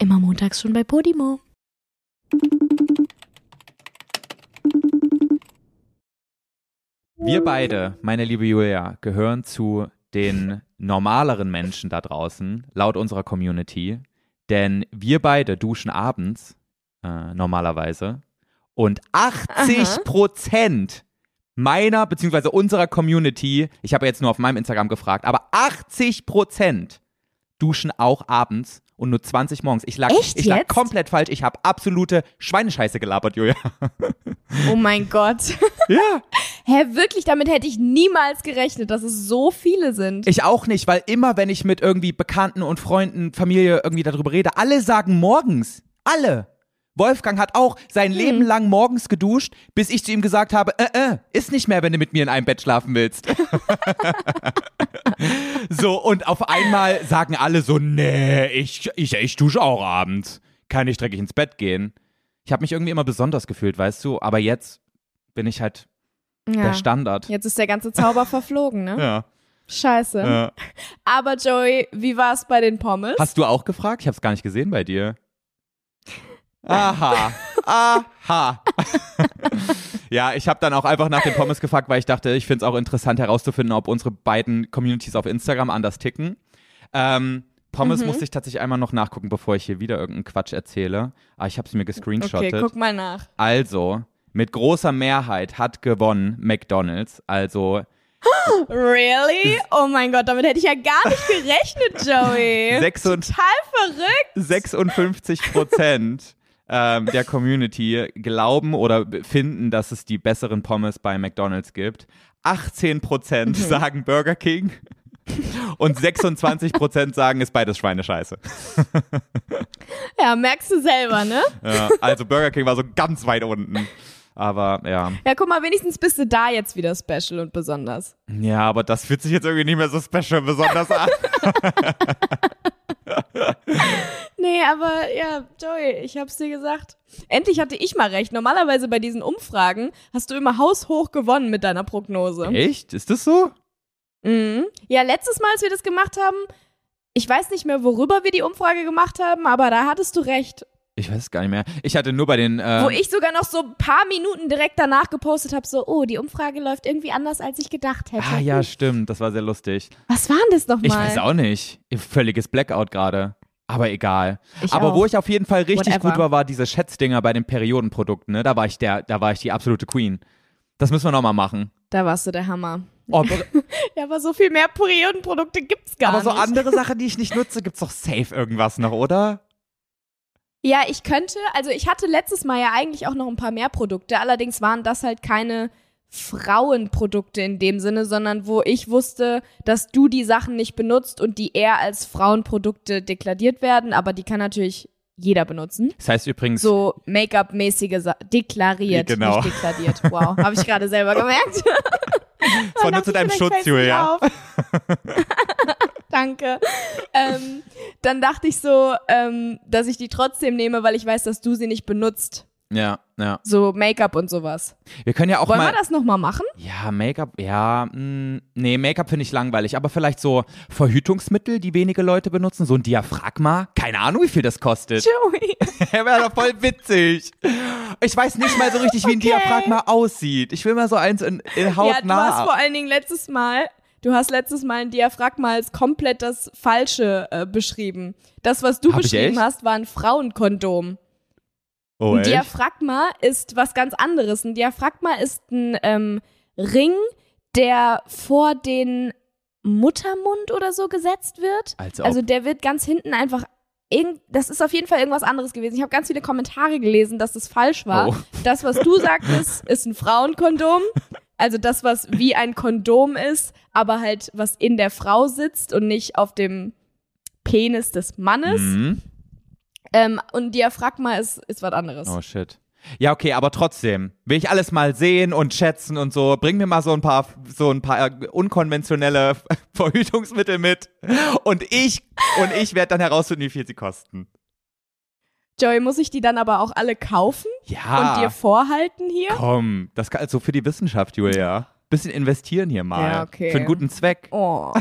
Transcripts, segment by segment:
Immer montags schon bei Podimo. Wir beide, meine liebe Julia, gehören zu den normaleren Menschen da draußen, laut unserer Community. Denn wir beide duschen abends, äh, normalerweise. Und 80 Prozent meiner bzw. unserer Community, ich habe jetzt nur auf meinem Instagram gefragt, aber 80 Prozent duschen auch abends und nur 20 morgens. Ich lag, Echt ich lag jetzt? komplett falsch. Ich habe absolute Schweinescheiße gelabert, Julia. Oh mein Gott. ja. Hä, wirklich? Damit hätte ich niemals gerechnet, dass es so viele sind. Ich auch nicht, weil immer, wenn ich mit irgendwie Bekannten und Freunden, Familie irgendwie darüber rede, alle sagen morgens. Alle. Wolfgang hat auch sein Leben lang morgens geduscht, bis ich zu ihm gesagt habe, äh, äh, ist nicht mehr, wenn du mit mir in einem Bett schlafen willst. so, und auf einmal sagen alle so, nee, ich, ich, ich dusche auch abends. Kann ich dreckig ins Bett gehen. Ich habe mich irgendwie immer besonders gefühlt, weißt du, aber jetzt bin ich halt ja. der Standard. Jetzt ist der ganze Zauber verflogen, ne? Ja. Scheiße. ja. Aber Joey, wie war es bei den Pommes? Hast du auch gefragt? Ich habe es gar nicht gesehen bei dir. Aha. Aha. ja, ich habe dann auch einfach nach den Pommes gefragt, weil ich dachte, ich finde es auch interessant herauszufinden, ob unsere beiden Communities auf Instagram anders ticken. Ähm, Pommes Mhm. musste ich tatsächlich einmal noch nachgucken, bevor ich hier wieder irgendeinen Quatsch erzähle. Aber ich habe es mir gescreenshottet. okay, guck mal nach. also, mit großer Mehrheit hat gewonnen McDonald's. Also Really? Oh mein Gott, damit hätte ich ja gar nicht gerechnet, Joey. Total verrückt. 56 Prozent ähm, der Community glauben oder finden, dass es die besseren Pommes bei McDonald's gibt. 18 Prozent Mhm. sagen Burger King. Und 26 Prozent sagen, ist beides Schweinescheiße. Ja, merkst du selber, ne? Ja, also Burger King war so ganz weit unten. Aber ja. Ja, guck mal, wenigstens bist du da jetzt wieder special und besonders. Ja, aber das fühlt sich jetzt irgendwie nicht mehr so special besonders an. Nee, aber ja, Joey, ich hab's dir gesagt. Endlich hatte ich mal recht. Normalerweise bei diesen Umfragen hast du immer haushoch gewonnen mit deiner Prognose. Echt? Ist das so? Mhm. Ja, letztes Mal, als wir das gemacht haben, ich weiß nicht mehr, worüber wir die Umfrage gemacht haben, aber da hattest du recht. Ich weiß es gar nicht mehr. Ich hatte nur bei den. Äh, Wo ich sogar noch so ein paar Minuten direkt danach gepostet habe, so, oh, die Umfrage läuft irgendwie anders, als ich gedacht hätte. ah, ja, stimmt. Das war sehr lustig. Was war denn das nochmal? Ich weiß auch nicht. Völliges Blackout gerade. Aber egal. Ich Aber auch. wo ich auf jeden Fall richtig Whatever. gut war, war diese Schätzdinger bei den Periodenprodukten. Ne? Da war ich der, da war ich die absolute Queen. Das müssen wir nochmal machen. Da warst du der Hammer. Oh, Ja, aber so viel mehr Periodenprodukte gibt's gar aber so nicht. andere Sachen, die ich nicht nutze, gibt's doch safe irgendwas noch, oder? Ja, ich könnte, also ich hatte letztes Mal ja eigentlich auch noch ein paar mehr Produkte, allerdings waren das halt keine Frauenprodukte in dem Sinne, sondern wo ich wusste, dass du die Sachen nicht benutzt und die eher als Frauenprodukte deklariert werden, aber die kann natürlich jeder benutzen. Das heißt übrigens, So Make-up-mäßige Sa deklariert, Genau. nicht deklariert. Wow, habe ich gerade selber gemerkt. das war nur zu deinem Schutz, Julia. Danke. Ähm, dann dachte ich so, ähm, dass ich die trotzdem nehme, weil ich weiß, dass du sie nicht benutzt. Ja, ja. So Make-up und sowas. Wir können ja auch Wollen mal. wir das nochmal machen? Ja, Make-up, ja, mh, nee, Make-up finde ich langweilig, aber vielleicht so Verhütungsmittel, die wenige Leute benutzen, so ein Diaphragma. Keine Ahnung, wie viel das kostet. Joey. Wäre doch voll witzig. Ich weiß nicht mal so richtig, wie ein Okay. Diaphragma aussieht. Ich will mal so eins in, in Ja, du hast hautnah. vor allen Dingen letztes Mal, du hast letztes Mal ein Diaphragma als komplett das Falsche äh, beschrieben. Das, was du Hab beschrieben hast, war ein Frauenkondom. Oh, Ein? Diaphragma ist was ganz anderes. Ein Diaphragma ist ein ähm, Ring, der vor den Muttermund oder so gesetzt wird. Als. Also der wird ganz hinten einfach. Irgend, das ist auf jeden Fall irgendwas anderes gewesen. Ich habe ganz viele Kommentare gelesen, dass das falsch war. Oh. Das, was du sagtest, ist ein Frauenkondom. Also das, was wie ein Kondom ist, aber halt was in der Frau sitzt und nicht auf dem Penis des Mannes. Mhm. Ähm, und Diaphragma ist, ist was anderes. Oh shit. Ja, okay, aber trotzdem will ich alles mal sehen und schätzen und so. Bring mir mal so ein paar so ein paar äh, unkonventionelle Verhütungsmittel mit und ich und ich werde dann herausfinden, wie viel sie kosten. Joey, muss ich die dann aber auch alle kaufen Ja. und dir vorhalten hier? Komm, das kann also für die Wissenschaft, Julia. Bisschen investieren hier mal. Ja, okay. Für einen guten Zweck. Oh.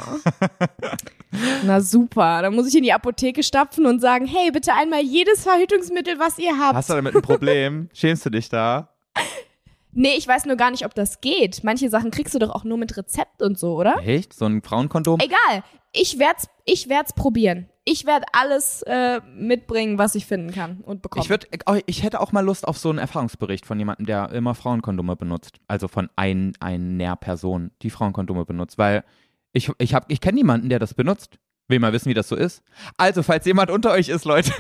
Na super, dann muss ich in die Apotheke stapfen und sagen, hey, bitte einmal jedes Verhütungsmittel, was ihr habt. Hast du damit ein Problem? Schämst du dich da? Nee, ich weiß nur gar nicht, ob das geht. Manche Sachen kriegst du doch auch nur mit Rezept und so, oder? Echt? So ein Frauenkondom? Egal. Ich werd's, ich werd's probieren. Ich werd alles äh, mitbringen, was ich finden kann und bekommen. Ich, würd, ich hätte auch mal Lust auf so einen Erfahrungsbericht von jemandem, der immer Frauenkondome benutzt. Also von ein, einer Person, die Frauenkondome benutzt. Weil ich, ich, hab, ich kenne niemanden, der das benutzt. Will mal wissen, wie das so ist. Also, falls jemand unter euch ist, Leute,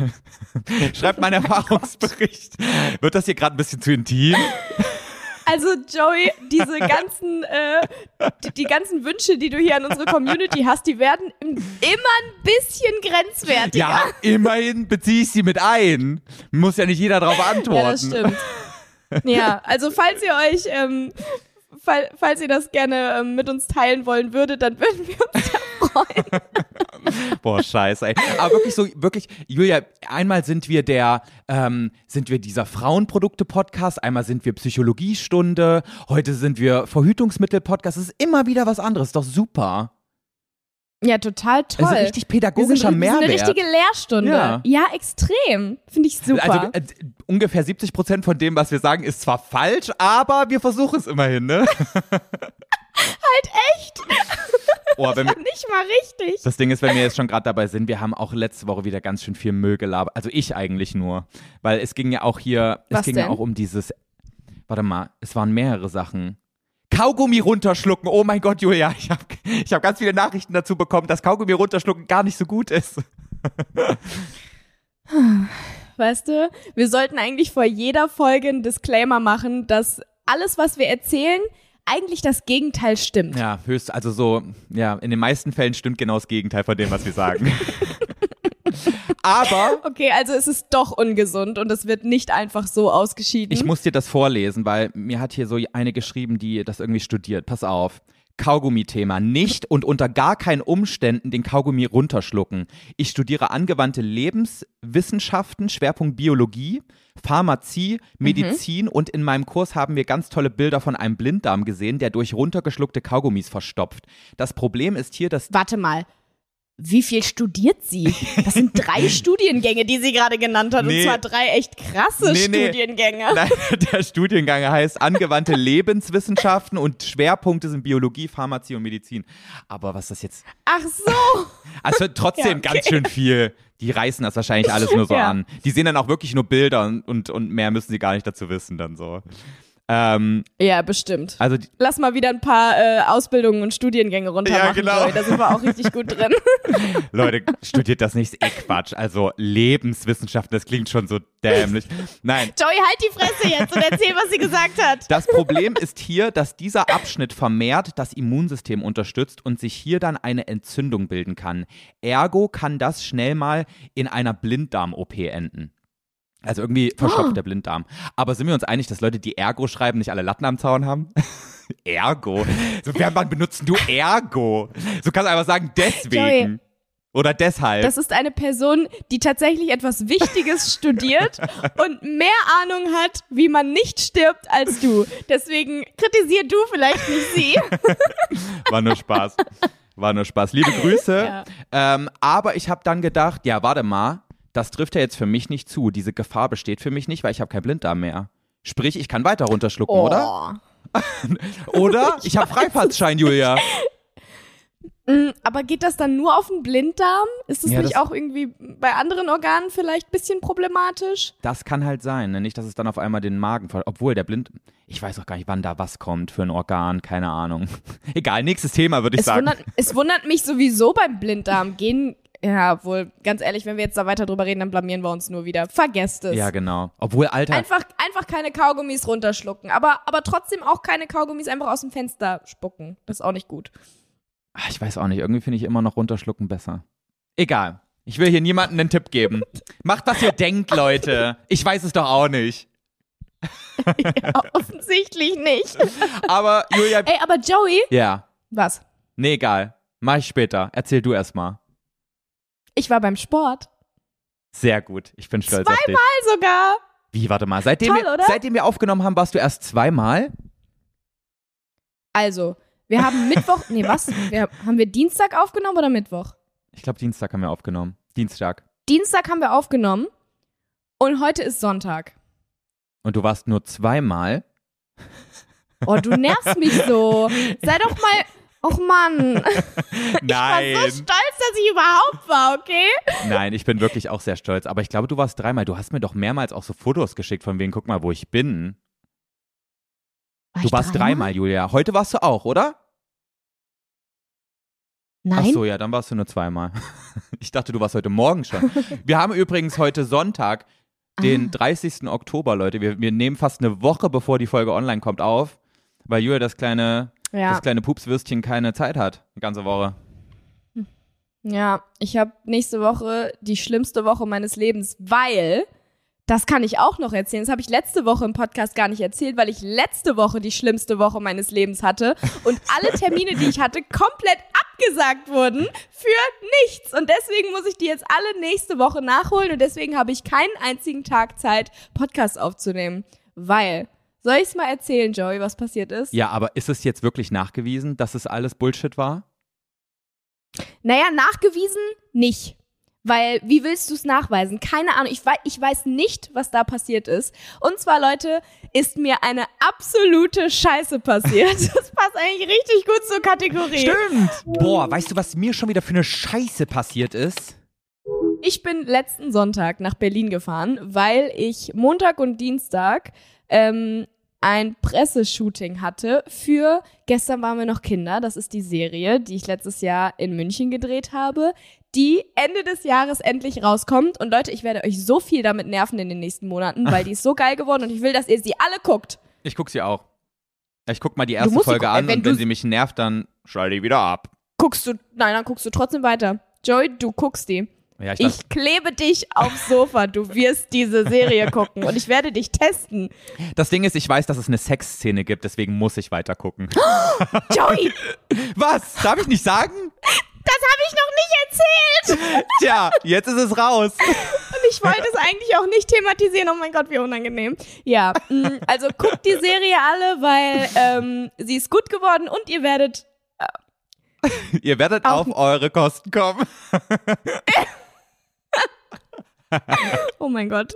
schreibt mal einen Erfahrungsbericht. Wird das hier gerade ein bisschen zu intim? Also Joey, diese ganzen, äh, die, die, ganzen Wünsche, die du hier an unsere Community hast, die werden immer ein bisschen grenzwertiger. Ja, immerhin beziehe ich sie mit ein. Muss ja nicht jeder darauf antworten. Ja, das stimmt. Ja, also falls ihr euch, ähm, fall, falls ihr das gerne ähm, mit uns teilen wollen würdet, dann würden wir uns da freuen. Boah, scheiße, ey. Aber wirklich so, wirklich, Julia, einmal sind wir der, ähm, sind wir dieser Frauenprodukte-Podcast, einmal sind wir Psychologiestunde, heute sind wir Verhütungsmittel-Podcast. Es ist immer wieder was anderes, doch super. Ja, total toll. Das ist ein richtig pädagogischer sind, Mehrwert. Das ist eine richtige Lehrstunde. Ja, ja extrem. Finde ich super. Also äh, ungefähr 70 Prozent von dem, was wir sagen, ist zwar falsch, aber wir versuchen es immerhin, ne? halt echt. Oh, wenn wir, nicht mal richtig. Das Ding ist, wenn wir jetzt schon gerade dabei sind, wir haben auch letzte Woche wieder ganz schön viel Müll gelabert. Also ich eigentlich nur. Weil es ging ja auch hier, Was es ging denn? ja auch um dieses, warte mal, es waren mehrere Sachen. Kaugummi runterschlucken. Oh mein Gott, Julia, ich habe ich hab ganz viele Nachrichten dazu bekommen, dass Kaugummi runterschlucken gar nicht so gut ist. Weißt du, wir sollten eigentlich vor jeder Folge einen Disclaimer machen, dass alles, was wir erzählen, eigentlich das Gegenteil stimmt. Ja, höchst, also so, ja, in den meisten Fällen stimmt genau das Gegenteil von dem, was wir sagen. Aber. Okay, also es ist doch ungesund und es wird nicht einfach so ausgeschieden. Ich muss dir das vorlesen, weil mir hat hier so eine geschrieben, die das irgendwie studiert. Pass auf. Kaugummi-Thema. Nicht und unter gar keinen Umständen den Kaugummi runterschlucken. Ich studiere angewandte Lebenswissenschaften, Schwerpunkt Biologie, Pharmazie, Medizin mhm. und in meinem Kurs haben wir ganz tolle Bilder von einem Blinddarm gesehen, der durch runtergeschluckte Kaugummis verstopft. Das Problem ist hier, dass. Warte mal, wie viel studiert sie? Das sind drei Studiengänge, die sie gerade genannt hat. Nee. Und zwar drei echt krasse nee, Studiengänge. Nein, der Studiengang heißt angewandte Lebenswissenschaften und Schwerpunkte sind Biologie, Pharmazie und Medizin. Aber was ist das jetzt? Ach so. Also trotzdem ja, okay. ganz schön viel. Die reißen das wahrscheinlich alles nur so ja. an. Die sehen dann auch wirklich nur Bilder und, und, und mehr müssen sie gar nicht dazu wissen dann so. Ähm, ja, bestimmt. Also Lass mal wieder ein paar äh, Ausbildungen und Studiengänge runter ja, machen, genau. Joey. Da sind wir auch richtig gut drin. Leute, studiert das nicht, eh Quatsch. Also Lebenswissenschaften, das klingt schon so dämlich. Nein. Joey, halt die Fresse jetzt und erzähl, was sie gesagt hat. Das Problem ist hier, dass dieser Abschnitt vermehrt das Immunsystem unterstützt und sich hier dann eine Entzündung bilden kann. Ergo kann das schnell mal in einer Blinddarm-OP enden. Also irgendwie verstopft oh. der Blinddarm. Aber sind wir uns einig, dass Leute, die Ergo schreiben, nicht alle Latten am Zaun haben? Ergo. So, wann benutzt du Ergo? So kannst du einfach sagen, deswegen. Joey. Oder deshalb. Das ist eine Person, die tatsächlich etwas Wichtiges studiert und mehr Ahnung hat, wie man nicht stirbt, als du. Deswegen kritisier du vielleicht nicht sie. War nur Spaß. War nur Spaß. Liebe Grüße. Ja. Ähm, aber ich habe dann gedacht, ja, warte mal, das trifft ja jetzt für mich nicht zu. Diese Gefahr besteht für mich nicht, weil ich habe kein Blinddarm mehr. Sprich, ich kann weiter runterschlucken, oh. oder? oder? Ich, ich habe Freifahrtschein, Julia. Mm, aber geht das dann nur auf den Blinddarm? Ist das ja, nicht das auch irgendwie bei anderen Organen vielleicht ein bisschen problematisch? Das kann halt sein. Ne? Nicht, dass es dann auf einmal den Magen, obwohl der Blind, ich weiß auch gar nicht, wann da was kommt für ein Organ, keine Ahnung. Egal, nächstes Thema würde ich es sagen. Wundert, es wundert mich sowieso beim Blinddarm. Gehen, ja, wohl, ganz ehrlich, wenn wir jetzt da weiter drüber reden, dann blamieren wir uns nur wieder. Vergesst es. Ja, genau. Obwohl, Alter. Einfach, einfach keine Kaugummis runterschlucken. Aber, aber trotzdem auch keine Kaugummis einfach aus dem Fenster spucken. Das ist auch nicht gut. Ach, ich weiß auch nicht. Irgendwie finde ich immer noch runterschlucken besser. Egal. Ich will hier niemandem einen Tipp geben. Macht, was ihr denkt, Leute. Ich weiß es doch auch nicht. ja, offensichtlich nicht. Aber, Julia. Ey, aber Joey? Ja. Was? Nee, egal. Mach ich später. Erzähl du erst mal. Ich war beim Sport. Sehr gut. Ich bin stolz zweimal auf dich. Zweimal sogar. Wie, warte mal. Seitdem, Toll, wir, seitdem wir aufgenommen haben, warst du erst zweimal? Also, wir haben Mittwoch, nee, was? Wir, haben wir Dienstag aufgenommen oder Mittwoch? Ich glaube, Dienstag haben wir aufgenommen. Dienstag. Dienstag haben wir aufgenommen und heute ist Sonntag. Und du warst nur zweimal. Oh, du nervst mich so. Sei doch mal. Och Mann. Nein. Ich war so stolz, dass ich überhaupt war, okay? Nein, ich bin wirklich auch sehr stolz. Aber ich glaube, du warst dreimal. Du hast mir doch mehrmals auch so Fotos geschickt von wegen, guck mal, wo ich bin. War Du ich warst dreimal, Julia. Heute warst du auch, oder? Nein. Ach so, ja, dann warst du nur zweimal. Ich dachte, du warst heute Morgen schon. Wir haben übrigens heute Sonntag, den Ah. 30. Oktober, Leute. Wir, wir nehmen fast eine Woche, bevor die Folge online kommt, auf, weil Julia das kleine, Ja. das kleine Pupswürstchen keine Zeit hat. Die ganze Woche. Ja, ich habe nächste Woche die schlimmste Woche meines Lebens, weil, das kann ich auch noch erzählen, das habe ich letzte Woche im Podcast gar nicht erzählt, weil ich letzte Woche die schlimmste Woche meines Lebens hatte und alle Termine, die ich hatte, komplett abgesagt wurden für nichts. Und deswegen muss ich die jetzt alle nächste Woche nachholen und deswegen habe ich keinen einzigen Tag Zeit, Podcast aufzunehmen. Weil, soll ich es mal erzählen, Joey, was passiert ist? Ja, aber ist es jetzt wirklich nachgewiesen, dass es alles Bullshit war? Naja, nachgewiesen nicht. Weil, wie willst du es nachweisen? Keine Ahnung. Ich weiß, ich weiß nicht, was da passiert ist. Und zwar, Leute, ist mir eine absolute Scheiße passiert. Das passt eigentlich richtig gut zur Kategorie. Stimmt! Boah, weißt du, was mir schon wieder für eine Scheiße passiert ist? Ich bin letzten Sonntag nach Berlin gefahren, weil ich Montag und Dienstag ähm, ein Presseshooting hatte für Gestern waren wir noch Kinder. Das ist die Serie, die ich letztes Jahr in München gedreht habe, die Ende des Jahres endlich rauskommt. Und Leute, ich werde euch so viel damit nerven in den nächsten Monaten, weil die ist so geil geworden und ich will, dass ihr sie alle guckt. Ich guck sie auch. Ich guck mal die erste Folge gucken, an wenn und wenn sie mich nervt, dann schalte ich wieder ab. Guckst du, nein, dann guckst du trotzdem weiter. Joey, du guckst die. Ja, ich, Ich klebe dich aufs Sofa. Du wirst diese Serie gucken und ich werde dich testen. das Ding ist, ich weiß, dass es eine Sexszene gibt, deswegen muss ich weiter gucken. Joey, Was? Darf ich nicht sagen? das habe ich noch nicht erzählt. Tja, jetzt ist es raus. Und ich wollte es eigentlich auch nicht thematisieren. Oh mein Gott, wie unangenehm. Ja, mh, also guckt die Serie alle, weil ähm, sie ist gut geworden und ihr werdet. Ihr werdet auf eure Kosten kommen. Oh mein Gott.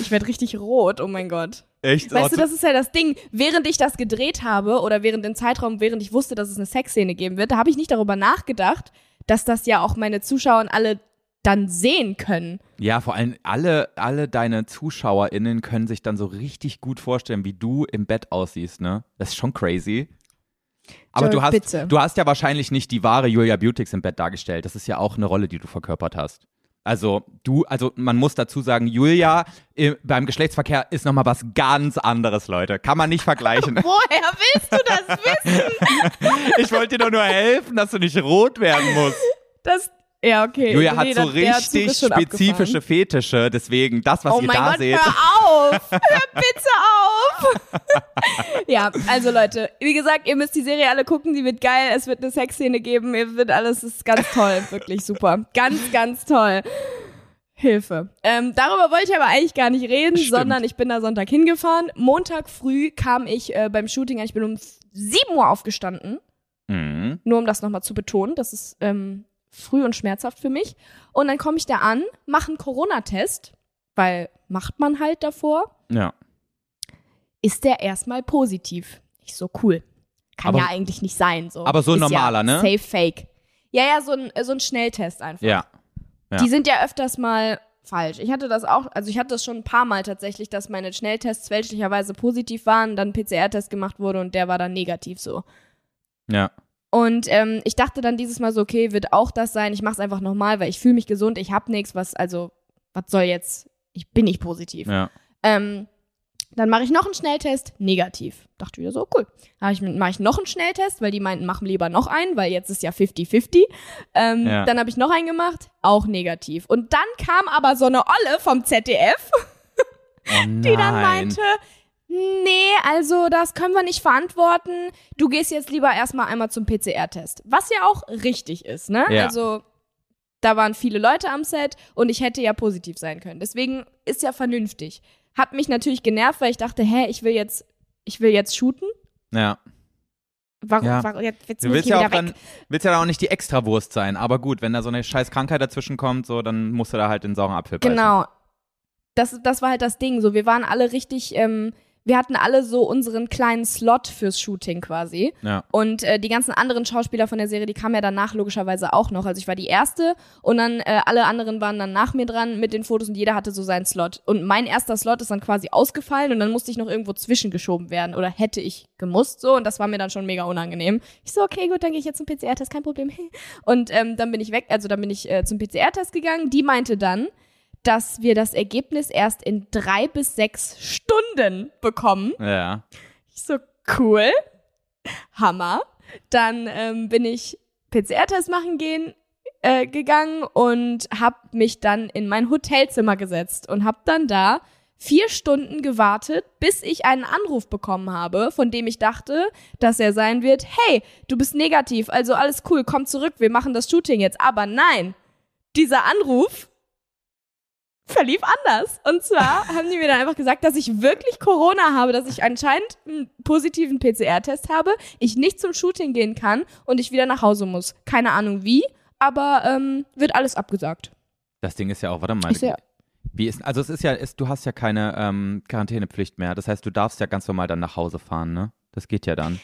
Ich werde richtig rot. Oh mein Gott. Echt? Weißt du, das ist ja das Ding. Während ich das gedreht habe oder während dem Zeitraum, während ich wusste, dass es eine Sexszene geben wird, da habe ich nicht darüber nachgedacht, dass das ja auch meine Zuschauer alle dann sehen können. Ja, vor allem alle, alle deine ZuschauerInnen können sich dann so richtig gut vorstellen, wie du im Bett aussiehst, ne? Das ist schon crazy. Aber Joey, du hast, bitte. du hast ja wahrscheinlich nicht die wahre Julia Beautix im Bett dargestellt. Das ist ja auch eine Rolle, die du verkörpert hast. Also du, also man muss dazu sagen, Julia äh, beim Geschlechtsverkehr ist nochmal was ganz anderes, Leute. Kann man nicht vergleichen. Woher willst du das wissen? ich wollte dir doch nur helfen, dass du nicht rot werden musst. Das, ja, okay. Julia Nee, hat so der- richtig spezifische abgefahren. Fetische, deswegen das, was Oh ihr mein da Gott, seht. hör auf! Hör bitte auf! ja, also Leute, wie gesagt, ihr müsst die Serie alle gucken, die wird geil, es wird eine Sexszene geben, ihr wird alles, es ist ganz toll, wirklich super. Ganz, ganz toll. Hilfe. Ähm, darüber wollte ich aber eigentlich gar nicht reden, Stimmt. sondern ich bin da Sonntag hingefahren. Montag früh kam ich äh, beim Shooting an, ich bin um 7 Uhr aufgestanden. Mhm. Nur um das nochmal zu betonen, das ist ähm, früh und schmerzhaft für mich. Und dann komme ich da an, mache einen Corona-Test, weil macht man halt davor, Ja. ist der erstmal positiv. Ich so, cool. Kann Aber- ja eigentlich nicht sein. So. aber so ein normaler, ja ne? Safe Fake. Ja, ja, so ein, so ein Schnelltest einfach. Ja. ja. Die sind ja öfters mal falsch. Ich hatte das auch, also ich hatte das schon ein paar Mal tatsächlich, dass meine Schnelltests fälschlicherweise positiv waren, dann PCR-Test gemacht wurde und der war dann negativ so. Ja. Und ähm, ich dachte dann dieses Mal so, okay, wird auch das sein. Ich mache es einfach nochmal, weil ich fühle mich gesund, ich habe nichts, was, also, was soll jetzt, ich bin nicht positiv. Ja. Ähm, dann mache ich noch einen Schnelltest, negativ. Dachte wieder so, cool. Dann ich, mache ich noch einen Schnelltest, weil die meinten, machen lieber noch einen, weil jetzt ist ja 50-50. Ähm, Ja. Dann habe ich noch einen gemacht, auch negativ. Und dann kam aber so eine Olle vom ZDF, Oh die dann meinte, nee, also das können wir nicht verantworten. Du gehst jetzt lieber erstmal einmal zum PCR-Test. Was ja auch richtig ist, ne? Ja. Also da waren viele Leute am Set und ich hätte ja positiv sein können. Deswegen ist ja vernünftig. Hat mich natürlich genervt, weil ich dachte, hä, ich will jetzt, ich will jetzt shooten. Ja. Warum, Ja. warum jetzt, jetzt Du willst ja, auch dann, willst ja auch nicht die Extrawurst sein, aber gut, wenn da so eine scheiß Krankheit dazwischen kommt, so, dann musst du da halt den sauren Apfel beißen. Genau. Das, das war halt das Ding. So, wir waren alle richtig, ähm, wir hatten alle so unseren kleinen Slot fürs Shooting quasi. Ja. Und äh, die ganzen anderen Schauspieler von der Serie, die kamen ja danach logischerweise auch noch. Also ich war die erste und dann äh, alle anderen waren dann nach mir dran mit den Fotos und jeder hatte so seinen Slot. Und mein erster Slot ist dann quasi ausgefallen und dann musste ich noch irgendwo zwischengeschoben werden oder hätte ich gemusst so und das war mir dann schon mega unangenehm. Ich so, okay, gut, dann gehe ich jetzt zum PCR-Test, kein Problem. Und ähm, dann bin ich weg, also dann bin ich äh, zum PCR-Test gegangen. Die meinte dann, dass wir das Ergebnis erst in drei bis sechs Stunden bekommen. Ja. Ich so, cool. Hammer. Dann ähm, bin ich PCR-Test machen gehen, äh, gegangen und hab mich dann in mein Hotelzimmer gesetzt und hab dann da vier Stunden gewartet, bis ich einen Anruf bekommen habe, von dem ich dachte, dass er sein wird, hey, du bist negativ, also alles cool, komm zurück, wir machen das Shooting jetzt. Aber nein, dieser Anruf verlief anders. Und zwar haben die mir dann einfach gesagt, dass ich wirklich Corona habe, dass ich anscheinend einen positiven PCR-Test habe, ich nicht zum Shooting gehen kann und ich wieder nach Hause muss. Keine Ahnung wie, aber ähm, wird alles abgesagt. Das Ding ist ja auch, warte mal. So, ja. Wie ist, also es ist ja, ist, du hast ja keine ähm, Quarantänepflicht mehr. Das heißt, du darfst ja ganz normal dann nach Hause fahren, ne? Das geht ja dann.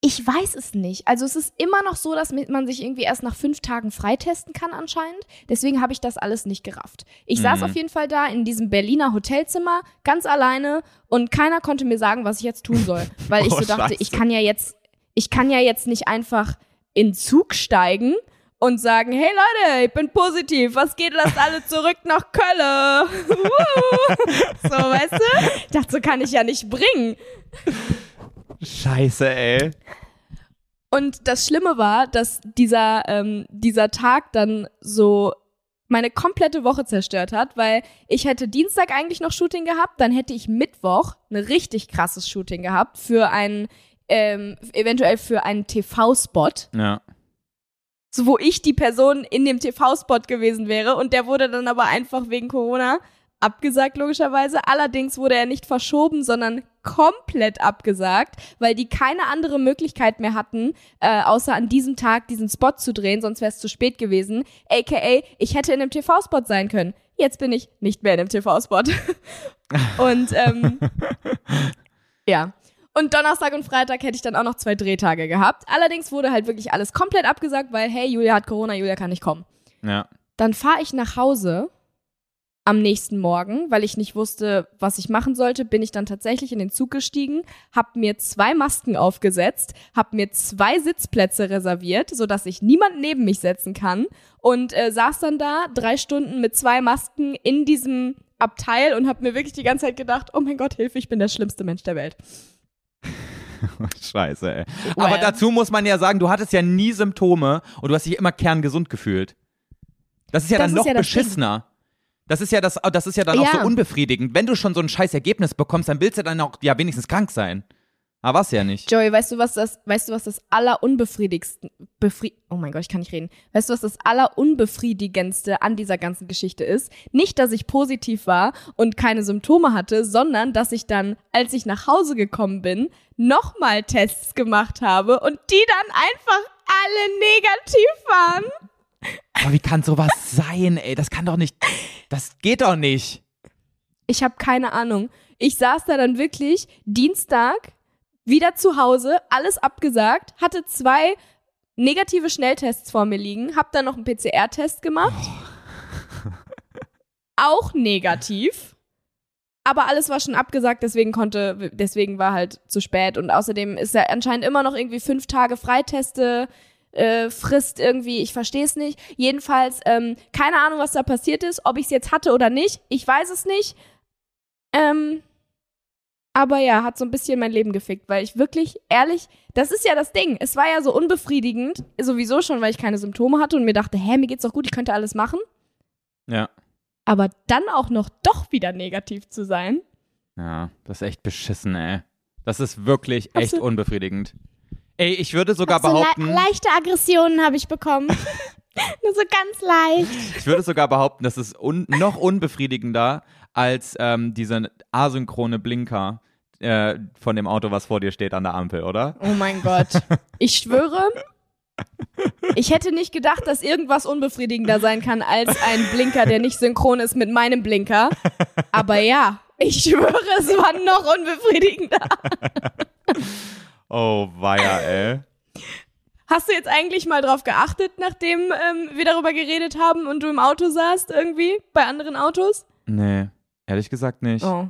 Ich weiß es nicht. Also es ist immer noch so, dass man sich irgendwie erst nach fünf Tagen freitesten kann anscheinend. Deswegen habe ich das alles nicht gerafft. Ich saß Mhm. auf jeden Fall da in diesem Berliner Hotelzimmer ganz alleine und keiner konnte mir sagen, was ich jetzt tun soll, weil ich Oh, so dachte, Scheiße. ich kann ja jetzt, ich kann ja jetzt nicht einfach in den Zug steigen und sagen, hey Leute, ich bin positiv, was geht, lasst alle zurück nach Köln. So, weißt du? Ich dachte, so kann ich ja nicht bringen. Scheiße, ey. Und das Schlimme war, dass dieser, ähm, dieser Tag dann so meine komplette Woche zerstört hat, weil ich hätte Dienstag eigentlich noch Shooting gehabt, dann hätte ich Mittwoch ein richtig krasses Shooting gehabt für einen, ähm, eventuell für einen TV-Spot, Ja. so wo ich die Person in dem TV-Spot gewesen wäre und der wurde dann aber einfach wegen Corona abgesagt logischerweise. Allerdings wurde er nicht verschoben, sondern komplett abgesagt, weil die keine andere Möglichkeit mehr hatten, äh, außer an diesem Tag diesen Spot zu drehen, sonst wäre es zu spät gewesen. AKA, ich hätte in einem TV-Spot sein können. Jetzt bin ich nicht mehr in einem TV-Spot. und ähm, ja. Und Donnerstag und Freitag hätte ich dann auch noch zwei Drehtage gehabt. Allerdings wurde halt wirklich alles komplett abgesagt, weil, hey, Julia hat Corona, Julia kann nicht kommen. Ja. Dann fahre ich nach Hause am nächsten Morgen, weil ich nicht wusste, was ich machen sollte, bin ich dann tatsächlich in den Zug gestiegen, hab mir zwei Masken aufgesetzt, hab mir zwei Sitzplätze reserviert, sodass ich niemand neben mich setzen kann und äh, saß dann da drei Stunden mit zwei Masken in diesem Abteil und hab mir wirklich die ganze Zeit gedacht, oh mein Gott, Hilfe, ich bin der schlimmste Mensch der Welt. Scheiße, ey. Well. Aber dazu muss man ja sagen, du hattest ja nie Symptome und du hast dich immer kerngesund gefühlt. Das ist ja Das dann ist noch ja beschissener. Das ist ja das, das ist ja dann auch Ja. so unbefriedigend. Wenn du schon so ein scheiß Ergebnis bekommst, dann willst du dann auch ja wenigstens krank sein. Aber was ja nicht. Joey, weißt du, was das, weißt du, was das allerunbefriedigste, befri oh mein Gott, ich kann nicht reden. Weißt du, was das allerunbefriedigendste an dieser ganzen Geschichte ist? Nicht, dass ich positiv war und keine Symptome hatte, sondern, dass ich dann, als ich nach Hause gekommen bin, nochmal Tests gemacht habe und die dann einfach alle negativ waren. Aber wie kann sowas sein, ey? Das kann doch nicht. Das geht doch nicht. Ich habe keine Ahnung. Ich saß da dann wirklich Dienstag wieder zu Hause, alles abgesagt, hatte zwei negative Schnelltests vor mir liegen, hab dann noch einen PCR-Test gemacht. Auch negativ. Aber alles war schon abgesagt, deswegen konnte, deswegen war halt zu spät. Und außerdem ist er anscheinend immer noch irgendwie fünf Tage Freiteste, äh, Frist irgendwie, ich verstehe es nicht. Jedenfalls, ähm, keine Ahnung, was da passiert ist, ob ich es jetzt hatte oder nicht. Ich weiß es nicht. Ähm, aber ja, hat so ein bisschen mein Leben gefickt, weil ich wirklich, ehrlich, das ist ja das Ding. Es war ja so unbefriedigend, sowieso schon, weil ich keine Symptome hatte und mir dachte, hä, mir geht's doch gut, ich könnte alles machen. Ja. Aber dann auch noch doch wieder negativ zu sein. Ja, das ist echt beschissen, ey. Das ist wirklich echt Absolut. unbefriedigend. Ey, ich würde sogar so behaupten, le leichte Aggressionen habe ich bekommen. Nur so ganz leicht. ich würde sogar behaupten, das ist un noch unbefriedigender als ähm, diese asynchrone Blinker, äh, von dem Auto, was vor dir steht an der Ampel, oder? Oh mein Gott. Ich schwöre, ich hätte nicht gedacht, dass irgendwas unbefriedigender sein kann als ein Blinker, der nicht synchron ist mit meinem Blinker. Aber ja, ich schwöre, es war noch unbefriedigender. Oh, weia, ey. Hast du jetzt eigentlich mal drauf geachtet, nachdem ähm, wir darüber geredet haben und du im Auto saßt irgendwie bei anderen Autos? Nee, ehrlich gesagt nicht. Oh.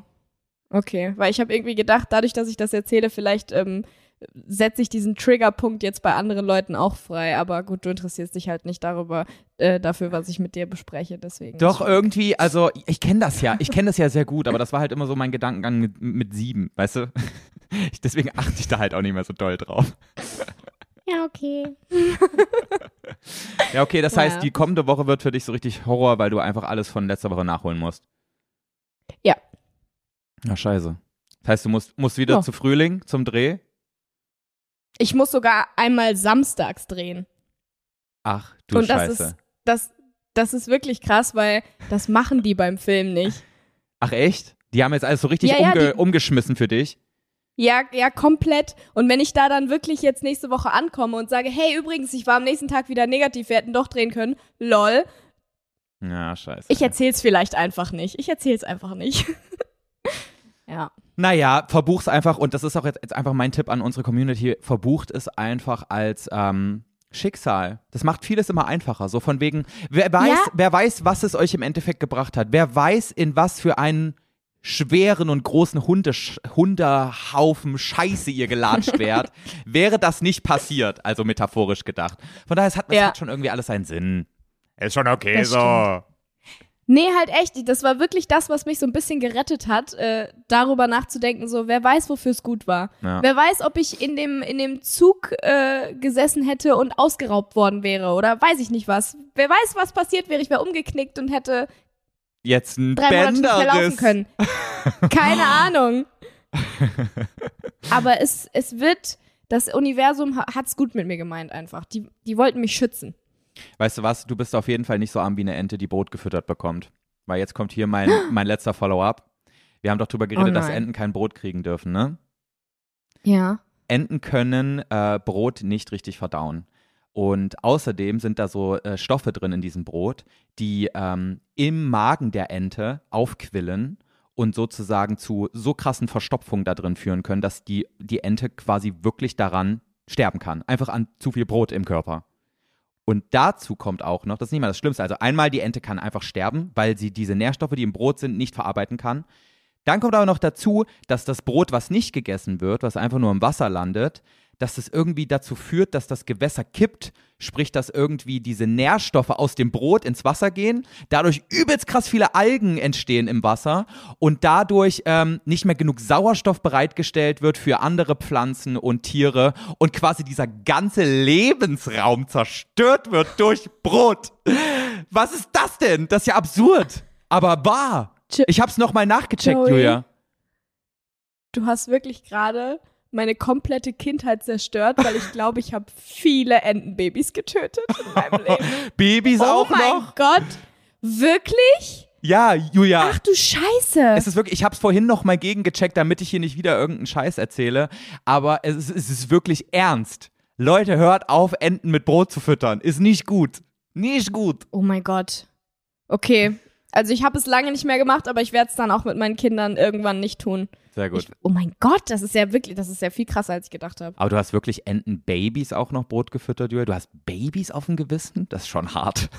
Okay, weil ich habe irgendwie gedacht, dadurch, dass ich das erzähle, vielleicht ähm, setze ich diesen Triggerpunkt jetzt bei anderen Leuten auch frei. Aber gut, du interessierst dich halt nicht darüber, äh, dafür, was ich mit dir bespreche. Deswegen. Doch, irgendwie, also ich kenne das ja, ich kenne das ja sehr gut, aber das war halt immer so mein Gedankengang mit, mit sieben, weißt du? Ich, deswegen achte ich da halt auch nicht mehr so doll drauf. Ja, okay. Ja, okay, das heißt, Ja. die kommende Woche wird für dich so richtig Horror, weil du einfach alles von letzter Woche nachholen musst. Ja. Ja, scheiße. Das heißt, du musst, musst wieder Ja. zu Frühling zum Dreh? Ich muss sogar einmal samstags drehen. Ach, du und das Scheiße. ist, das, das ist wirklich krass, weil das machen die beim Film nicht. Ach echt? Die haben jetzt alles so richtig Ja, ja, umge die- umgeschmissen für dich? Ja, ja, komplett. Und wenn ich da dann wirklich jetzt nächste Woche ankomme und sage, hey, übrigens, ich war am nächsten Tag wieder negativ, wir hätten doch drehen können, lol, Ja, scheiße. ich erzähl's vielleicht einfach nicht. Ich erzähl's einfach nicht. ja. Naja, verbuch's einfach, und das ist auch jetzt, jetzt einfach mein Tipp an unsere Community, verbucht es einfach als ähm, Schicksal. Das macht vieles immer einfacher. So von wegen, wer weiß, Ja. wer weiß, was es euch im Endeffekt gebracht hat. Wer weiß, in was für einen schweren und großen Hundesch Hundehaufen Scheiße ihr gelatscht wärt, wäre das nicht passiert, also metaphorisch gedacht. Von daher, es hat, es Ja. hat schon irgendwie alles seinen Sinn. Ist schon okay Das so. Nee, halt echt. Das war wirklich das, was mich so ein bisschen gerettet hat, äh, darüber nachzudenken, so, wer weiß, wofür es gut war. Ja. Wer weiß, ob ich in dem, in dem Zug äh, gesessen hätte und ausgeraubt worden wäre oder weiß ich nicht was. Wer weiß, was passiert wäre, ich wäre umgeknickt und hätte Jetzt ein drei Monate nicht mehr laufen können. Keine Ahnung. Aber es, es wird, das Universum ha- hat's gut mit mir gemeint einfach. Die, die wollten mich schützen. Weißt du was, du bist auf jeden Fall nicht so arm wie eine Ente, die Brot gefüttert bekommt. Weil jetzt kommt hier mein, mein letzter Follow-up. Wir haben doch drüber geredet, Oh dass. Enten kein Brot kriegen dürfen, ne? Ja. Enten können äh, Brot nicht richtig verdauen. Und außerdem sind da so äh, Stoffe drin in diesem Brot, die ähm, im Magen der Ente aufquillen und sozusagen zu so krassen Verstopfungen da drin führen können, dass die, die Ente quasi wirklich daran sterben kann. Einfach an zu viel Brot im Körper. Und dazu kommt auch noch, das ist nicht mal das Schlimmste, also einmal die Ente kann einfach sterben, weil sie diese Nährstoffe, die im Brot sind, nicht verarbeiten kann. Dann kommt aber noch dazu, dass das Brot, was nicht gegessen wird, was einfach nur im Wasser landet, dass das irgendwie dazu führt, dass das Gewässer kippt, sprich, dass irgendwie diese Nährstoffe aus dem Brot ins Wasser gehen, dadurch übelst krass viele Algen entstehen im Wasser und dadurch ähm, nicht mehr genug Sauerstoff bereitgestellt wird für andere Pflanzen und Tiere und quasi dieser ganze Lebensraum zerstört wird durch Brot. Was ist das denn? Das ist ja absurd, aber wahr. Ich hab's nochmal nachgecheckt, Joey. Julia. Du hast wirklich gerade meine komplette Kindheit zerstört, weil ich glaube, ich habe viele Entenbabys getötet in meinem Leben. Babys oh auch mein noch? Gott. Wirklich? Ja, Julia. Ach du Scheiße. Es ist wirklich, ich habe es vorhin noch mal gegengecheckt, damit ich hier nicht wieder irgendeinen Scheiß erzähle. Aber es ist, es ist wirklich ernst. Leute, hört auf, Enten mit Brot zu füttern. Ist nicht gut. Nicht gut. oh mein Gott. Okay. Also ich habe es lange nicht mehr gemacht, aber ich werde es dann auch mit meinen Kindern irgendwann nicht tun. Sehr gut. Ich, oh mein Gott, das ist ja wirklich, das ist ja viel krasser, als ich gedacht habe. Aber du hast wirklich Entenbabys auch noch Brot gefüttert, Julia. Du hast Babys auf dem Gewissen? Das ist schon hart.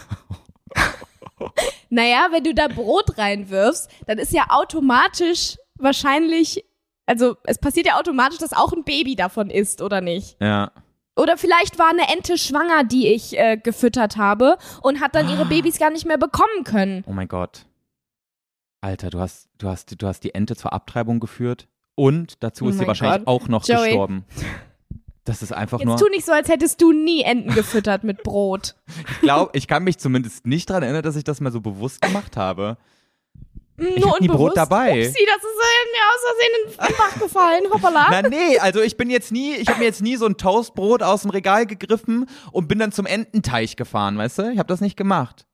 Naja, wenn du da Brot reinwirfst, dann ist ja automatisch wahrscheinlich, also es passiert ja automatisch, dass auch ein Baby davon ist, oder nicht? Ja. Oder vielleicht war eine Ente schwanger, die ich äh, gefüttert habe und hat dann Ah. ihre Babys gar nicht mehr bekommen können. Oh mein Gott. Alter, du hast, du hast, du hast die Ente zur Abtreibung geführt und dazu Oh ist sie wahrscheinlich Gott. auch noch Joey. gestorben. Das ist einfach nur. Jetzt tu nicht so, als hättest du nie Enten gefüttert mit Brot. Ich glaube, ich kann mich zumindest nicht daran erinnern, dass ich das mal so bewusst gemacht habe. Ich hab nie Brot dabei. Upsi, das ist mir aus Versehen in den Bach gefallen. Hoppala. Na nee, also ich bin jetzt nie, ich habe mir jetzt nie so ein Toastbrot aus dem Regal gegriffen und bin dann zum Ententeich gefahren, weißt du? Ich habe das nicht gemacht.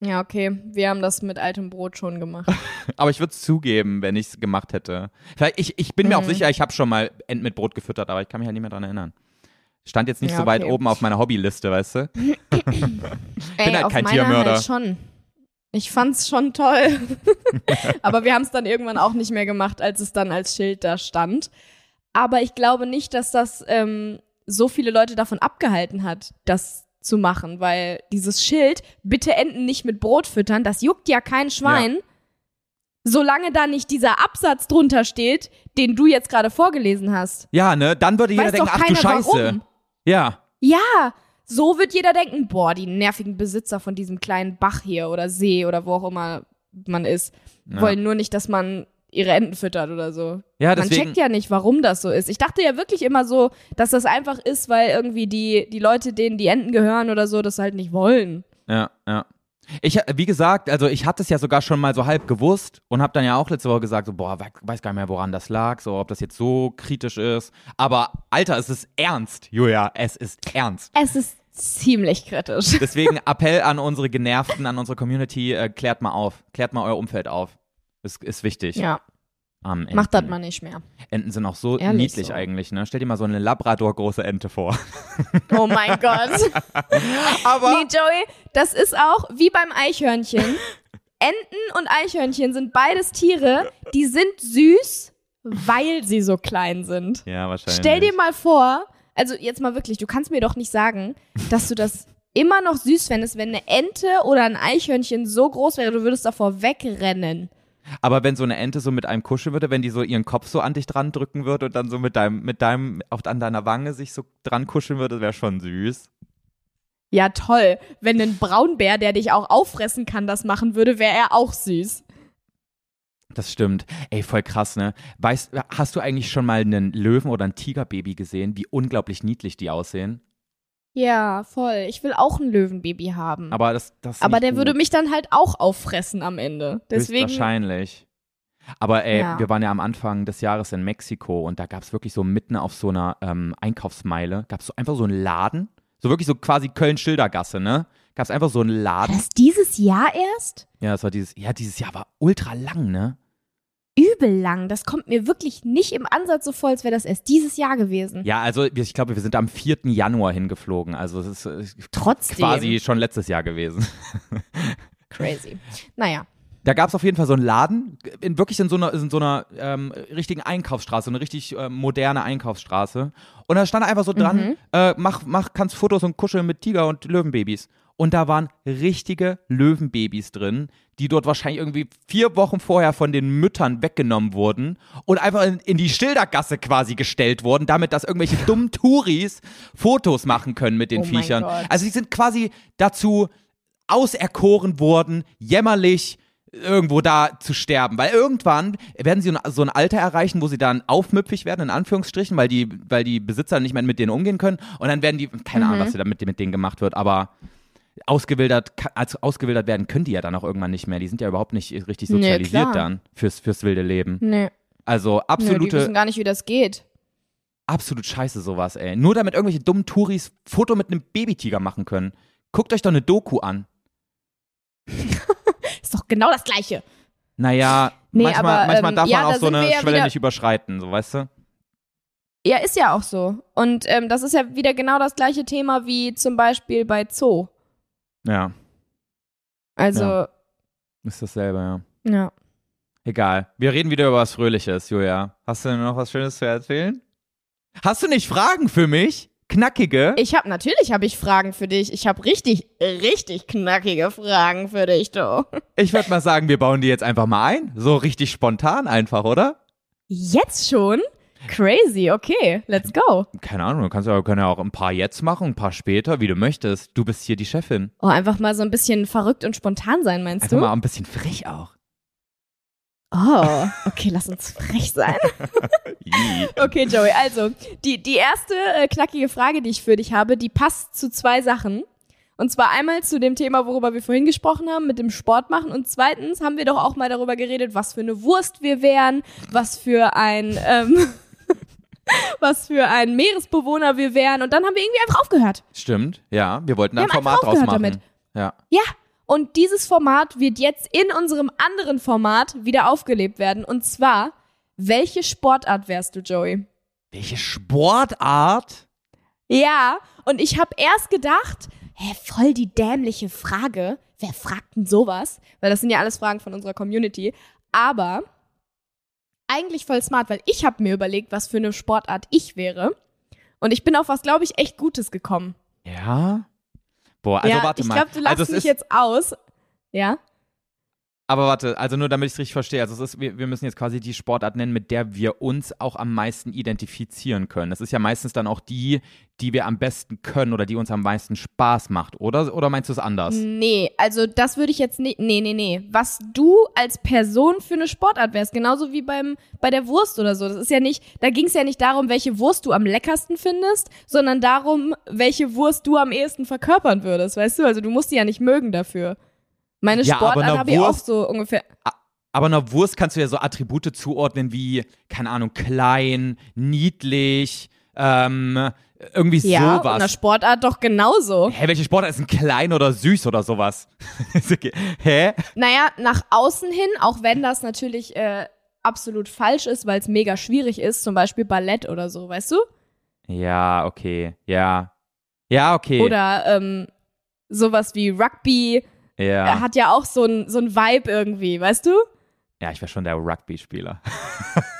Ja, okay. Wir haben das mit altem Brot schon gemacht. Aber ich würde es zugeben, wenn ich es gemacht hätte. Vielleicht, ich, ich bin mir auch Mhm. sicher, ich habe schon mal Enten mit Brot gefüttert, aber ich kann mich halt nicht mehr dran erinnern. Stand jetzt nicht Ja, so weit okay. oben auf meiner Hobbyliste, weißt du? Ey, halt auf kein meiner Tiermörder. Halt schon. Ich fand's schon toll. Aber wir haben es dann irgendwann auch nicht mehr gemacht, als es dann als Schild da stand. Aber ich glaube nicht, dass das ähm, so viele Leute davon abgehalten hat, das zu machen, weil dieses Schild, bitte Enten nicht mit Brot füttern, das juckt ja kein Schwein. Solange da nicht dieser Absatz drunter steht, den du jetzt gerade vorgelesen hast. Ja, ne? Dann würde jeder denken, doch ach du Scheiße. warum. Ja. Ja, so wird jeder denken, boah, die nervigen Besitzer von diesem kleinen Bach hier oder See oder wo auch immer man ist, Ja. wollen nur nicht, dass man ihre Enten füttert oder so. Ja, man deswegen. checkt ja nicht, warum das so ist. Ich dachte ja wirklich immer so, dass das einfach ist, weil irgendwie die, die Leute, denen die Enten gehören oder so, das halt nicht wollen. Ja, ja. Ich, wie gesagt, also ich hatte es ja sogar schon mal so halb gewusst und habe dann ja auch letzte Woche gesagt, so, boah, we- weiß gar nicht mehr, woran das lag, so, ob das jetzt so kritisch ist. Aber, Alter, es ist ernst, Julia, es ist ernst. Es ist ziemlich kritisch. Deswegen Appell an unsere Genervten, an unsere Community, äh, klärt mal auf, klärt mal euer Umfeld auf. Ist, ist wichtig. Ja, Enten. macht das mal nicht mehr. Enten sind auch so Ehrlich niedlich so. eigentlich, ne? Stell dir mal so eine Labrador-große Ente vor. Oh mein Gott. Aber Nee, Joey, das ist auch wie beim Eichhörnchen. Enten und Eichhörnchen sind beides Tiere, die sind süß, weil sie so klein sind. ja, wahrscheinlich. Stell dir mal vor, also jetzt mal wirklich, du kannst mir doch nicht sagen, dass du das immer noch süß fändest, wenn eine Ente oder ein Eichhörnchen so groß wäre, du würdest davor wegrennen. Aber wenn so eine Ente so mit einem kuscheln würde, wenn die so ihren Kopf so an dich dran drücken würde und dann so mit deinem, mit deinem, auf, an deiner Wange sich so dran kuscheln würde, wäre schon süß. Ja, toll. Wenn ein Braunbär, der dich auch auffressen kann, das machen würde, wäre er auch süß. Das stimmt. Ey, voll krass, ne? Weißt, hast du eigentlich schon mal einen Löwen oder ein Tigerbaby gesehen, wie unglaublich niedlich die aussehen? Ja, voll. Ich will auch ein Löwenbaby haben. Aber das, das Aber der gut. würde mich dann halt auch auffressen am Ende. Deswegen. Höchstwahrscheinlich. Aber ey, Ja. wir waren ja am Anfang des Jahres in Mexiko und da gab es wirklich so mitten auf so einer ähm, Einkaufsmeile, gab es so einfach so einen Laden, so wirklich so quasi Köln-Schildergasse, ne? Gab es einfach so einen War Laden. das dieses Jahr erst? Ja, das war dieses, ja, dieses Jahr war ultra lang, ne? Übel lang. Das kommt mir wirklich nicht im Ansatz so vor, als wäre das erst dieses Jahr gewesen. Ja, also ich glaube, wir sind am 4. Januar hingeflogen. Also es ist äh, Trotzdem. quasi schon letztes Jahr gewesen. Crazy. Naja. Da gab es auf jeden Fall so einen Laden, in, wirklich in so einer, in so einer ähm, richtigen Einkaufsstraße, eine richtig ähm, moderne Einkaufsstraße. Und da stand einfach so dran, Mhm. äh, mach, mach, kannst Fotos und kuscheln mit Tiger und Löwenbabys. Und da waren richtige Löwenbabys drin, die dort wahrscheinlich irgendwie vier Wochen vorher von den Müttern weggenommen wurden und einfach in, in die Schildergasse quasi gestellt wurden, damit dass irgendwelche dummen Touris Fotos machen können mit den Oh Viechern. Also die sind quasi dazu auserkoren worden, jämmerlich irgendwo da zu sterben. Weil irgendwann werden sie so ein Alter erreichen, wo sie dann aufmüpfig werden, in Anführungsstrichen, weil die, weil die Besitzer nicht mehr mit denen umgehen können. Und dann werden die, keine Ahnung, was da mit, mit denen gemacht wird, aber ausgewildert, ka- als ausgewildert werden können die ja dann auch irgendwann nicht mehr. Die sind ja überhaupt nicht richtig Nee, sozialisiert klar. dann fürs, fürs wilde Leben. Nee. Also Nö, die absolute, wissen gar nicht, wie das geht. absolut scheiße sowas, ey. Nur damit irgendwelche dummen Touris Foto mit einem Babytiger machen können. Guckt euch doch eine Doku an. Ist doch genau das Gleiche. Naja, Nee, manchmal, aber, manchmal ähm, darf ja, man auch so eine ja Schwelle nicht überschreiten, so weißt du? Ja, ist ja auch so. Und ähm, das ist ja wieder genau das gleiche Thema wie zum Beispiel bei Zoo. Ja, Also, Ja. ist dasselbe, ja. ja. Egal. Wir reden wieder über was Fröhliches, Julia. Hast du denn noch was Schönes zu erzählen? Hast du nicht Fragen für mich? Knackige? Ich habe natürlich habe ich Fragen für dich. Ich habe richtig, richtig knackige Fragen für dich, du. Ich würde mal sagen, wir bauen die jetzt einfach mal ein. So richtig spontan einfach, oder? Jetzt schon? Crazy, okay, let's go. Keine Ahnung, du kannst ja, können ja auch ein paar jetzt machen, ein paar später, wie du möchtest. Du bist hier die Chefin. Oh, einfach mal so ein bisschen verrückt und spontan sein, meinst Einfach du? mal ein bisschen frech auch. Oh, okay, lass uns frech sein. Okay, Joey, also die, die erste äh, knackige Frage, die ich für dich habe, die passt zu zwei Sachen. Und zwar einmal zu dem Thema, worüber wir vorhin gesprochen haben, mit dem Sport machen. Und zweitens haben wir doch auch mal darüber geredet, was für eine Wurst wir wären, was für ein, ähm, was für ein Meeresbewohner wir wären. Und dann haben wir irgendwie einfach aufgehört. Stimmt, ja. Wir wollten da ein Format draus machen. damit. Ja. Ja. Und dieses Format wird jetzt in unserem anderen Format wieder aufgelebt werden. Und zwar, welche Sportart wärst du, Joey? Welche Sportart? Ja, und ich habe erst gedacht, hä, voll die dämliche Frage. Wer fragt denn sowas? Weil das sind ja alles Fragen von unserer Community. Aber eigentlich voll smart, weil ich habe mir überlegt, was für eine Sportart ich wäre. Und ich bin auf was, glaube ich, echt Gutes gekommen. Ja? Boah, also ja, warte ich mal. glaube, du lachst also mich jetzt aus. Ja? Aber warte, also nur damit ich es richtig verstehe. Also es ist, wir, wir müssen jetzt quasi die Sportart nennen, mit der wir uns auch am meisten identifizieren können. Das ist ja meistens dann auch die, die wir am besten können oder die uns am meisten Spaß macht, oder? Oder meinst du es anders? Nee, also das würde ich jetzt nicht. Nee, nee, nee. Was du als Person für eine Sportart wärst, genauso wie beim, bei der Wurst oder so. Das ist ja nicht, da ging es ja nicht darum, welche Wurst du am leckersten findest, sondern darum, welche Wurst du am ehesten verkörpern würdest, weißt du? Also du musst die ja nicht mögen dafür. Meine Ja, Sportart habe ich auch so ungefähr. Aber einer Wurst kannst du ja so Attribute zuordnen wie, keine Ahnung, klein, niedlich, ähm, irgendwie Ja, sowas. eine Sportart doch genauso. Hä, welche Sportart ist denn klein oder süß oder sowas? Hä? Naja, nach außen hin, auch wenn das natürlich äh, absolut falsch ist, weil es mega schwierig ist, zum Beispiel Ballett oder so, weißt du? Ja, okay. Ja. Ja, okay. Oder ähm, sowas wie Rugby ja. hat ja auch so ein, so ein Vibe irgendwie, weißt du? ja, ich wäre schon der Rugby-Spieler.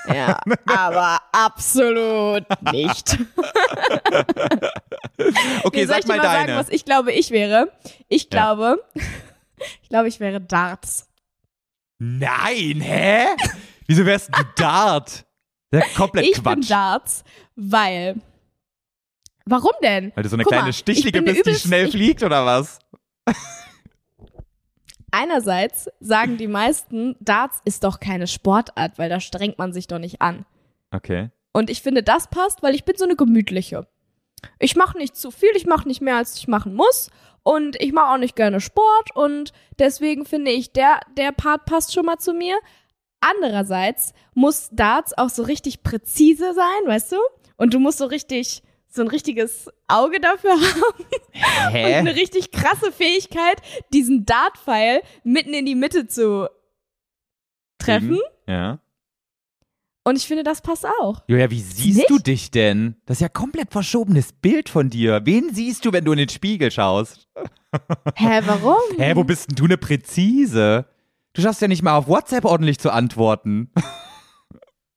Ja, aber absolut nicht. Okay, Nee, soll sag ich dir mal mal deine. sagen, was ich glaube, ich wäre? Ich Ja. glaube, ich glaube, ich wäre Darts. Nein, hä? Wieso wärst du Dart? Das ist ja komplett ich bin Quatsch. Darts, weil. Warum denn? Weil du so eine Guck kleine mal, Stichlige ich bist, die übelst- schnell ich- fliegt, oder was? Einerseits sagen die meisten, Darts ist doch keine Sportart, weil da strengt man sich doch nicht an. Okay. Und ich finde, das passt, weil ich bin so eine gemütliche. Ich mache nicht zu viel, ich mache nicht mehr, als ich machen muss. Und ich mache auch nicht gerne Sport. Und deswegen finde ich, der, der Part passt schon mal zu mir. Andererseits muss Darts auch so richtig präzise sein, weißt du? Und du musst so richtig, so ein richtiges Auge dafür haben. Und Hä? eine richtig krasse Fähigkeit, diesen Dart-Pfeil mitten in die Mitte zu treffen. Ja. Und ich finde, das passt auch. Julia, wie siehst Nicht? du dich denn? Das ist ja komplett verschobenes Bild von dir. Wen siehst du, wenn du in den Spiegel schaust? Hä, warum? Hä, wo bist denn du eine Präzise? Du schaffst ja nicht mal auf WhatsApp ordentlich zu antworten.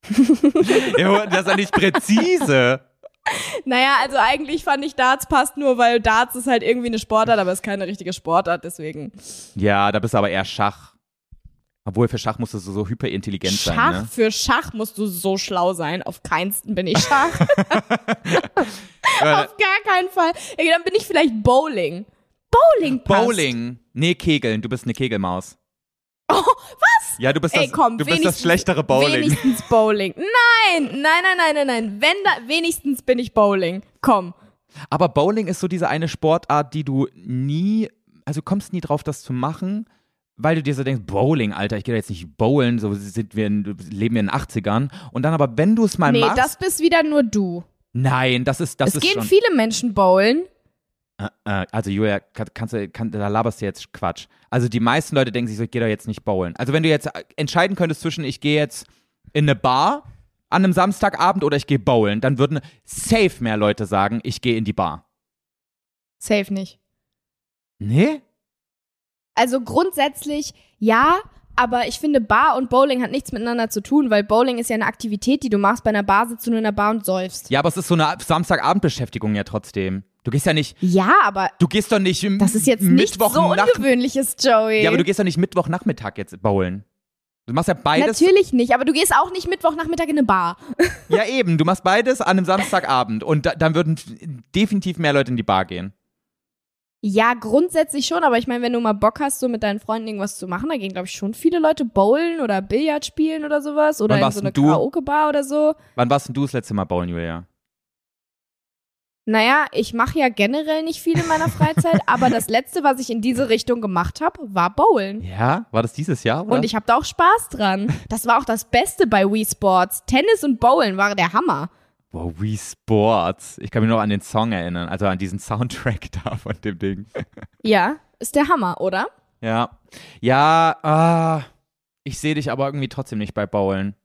ja, das ist ja nicht präzise. Naja, also eigentlich fand ich Darts passt nur, weil Darts ist halt irgendwie eine Sportart, aber es ist keine richtige Sportart, deswegen. Ja, da bist du aber eher Schach. Obwohl für Schach musst du so, so hyperintelligent Schach, sein, ne? für Schach musst du so schlau sein. Auf keinsten bin ich Schach. Auf gar keinen Fall. Ja, dann bin ich vielleicht Bowling. Bowling passt. Bowling. Nee, Kegeln. Du bist eine Kegelmaus. Oh, was? Ja, du bist, Ey, das, komm, du bist das wenigstens- schlechtere Bowling. Wenigstens Bowling. Nein, nein, nein, nein, nein, nein. Wenn da, wenigstens bin ich Bowling. Komm. Aber Bowling ist so diese eine Sportart, die du nie, also kommst nie drauf, das zu machen, weil du dir so denkst, Bowling, Alter, ich gehe jetzt nicht bowlen, so sind wir, in, leben wir in den 80ern. Und dann aber, wenn du es mal Nee, machst, das bist wieder nur du. nein, das ist, das es ist gehen schon, viele Menschen bowlen. Äh, äh, also Julia, kann, kannst du, kann, da laberst du jetzt Quatsch. Also die meisten Leute denken sich so, ich gehe da jetzt nicht bowlen. Also wenn du jetzt äh, entscheiden könntest zwischen, ich gehe jetzt in eine Bar an einem Samstagabend oder ich gehe bowlen, dann würden safe mehr Leute sagen, ich gehe in die Bar. Safe nicht. Nee? Also grundsätzlich ja, aber ich finde, Bar und Bowling hat nichts miteinander zu tun, weil Bowling ist ja eine Aktivität, die du machst. Bei einer Bar sitzt du nur in der Bar und säufst. Ja, aber es ist so eine Samstagabendbeschäftigung ja trotzdem. Du gehst ja nicht, Ja, aber du gehst doch nicht das ist jetzt Mittwoch so Ungewöhnliches, Joey. Ja, aber du gehst doch nicht Mittwochnachmittag jetzt bowlen. Du machst ja beides. Natürlich nicht, aber du gehst auch nicht Mittwochnachmittag in eine Bar. Ja, eben. Du machst beides an einem Samstagabend. Und da, dann würden definitiv mehr Leute in die Bar gehen. Ja, grundsätzlich schon, aber ich meine, wenn du mal Bock hast, so mit deinen Freunden irgendwas zu machen, da gehen, glaube ich, schon viele Leute bowlen oder Billard spielen oder sowas. Oder in so eine? Karaoke-Bar oder so. Wann warst denn du das letzte Mal bowlen, Julia? Naja, ich mache ja generell nicht viel in meiner Freizeit, aber das letzte, was ich in diese Richtung gemacht habe, war Bowlen. Ja? War das dieses Jahr, oder? Und ich habe da auch Spaß dran. Das war auch das Beste bei Wii Sports. Tennis und Bowlen war der Hammer. Wow, Wii Sports. Ich kann mich noch an den Song erinnern, also an diesen Soundtrack da von dem Ding. Ja, ist der Hammer, oder? Ja. Ja, ah, ich sehe dich aber irgendwie trotzdem nicht bei Bowlen.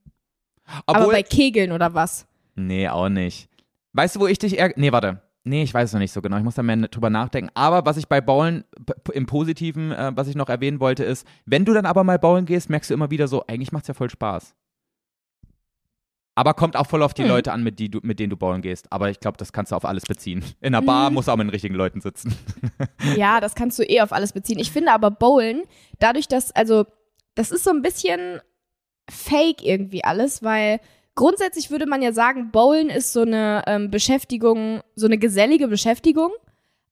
Obwohl, Aber bei Kegeln oder was? nee, auch nicht. Weißt du, wo ich dich eher. Nee, warte. Nee, ich weiß es noch nicht so genau. Ich muss da mehr drüber nachdenken. Aber was ich bei Bowlen im Positiven, äh, was ich noch erwähnen wollte, ist, wenn du dann aber mal Bowlen gehst, merkst du immer wieder so, eigentlich macht's ja voll Spaß. Aber kommt auch voll auf die Hm. Leute an, mit, die du, mit denen du bowlen gehst. Aber ich glaube, das kannst du auf alles beziehen. In einer Bar Mhm. musst du auch mit den richtigen Leuten sitzen. Ja, das kannst du eh auf alles beziehen. Ich finde aber Bowlen, dadurch, dass, also, das ist so ein bisschen fake irgendwie alles, weil grundsätzlich würde man ja sagen, Bowlen ist so eine ähm, Beschäftigung, so eine gesellige Beschäftigung.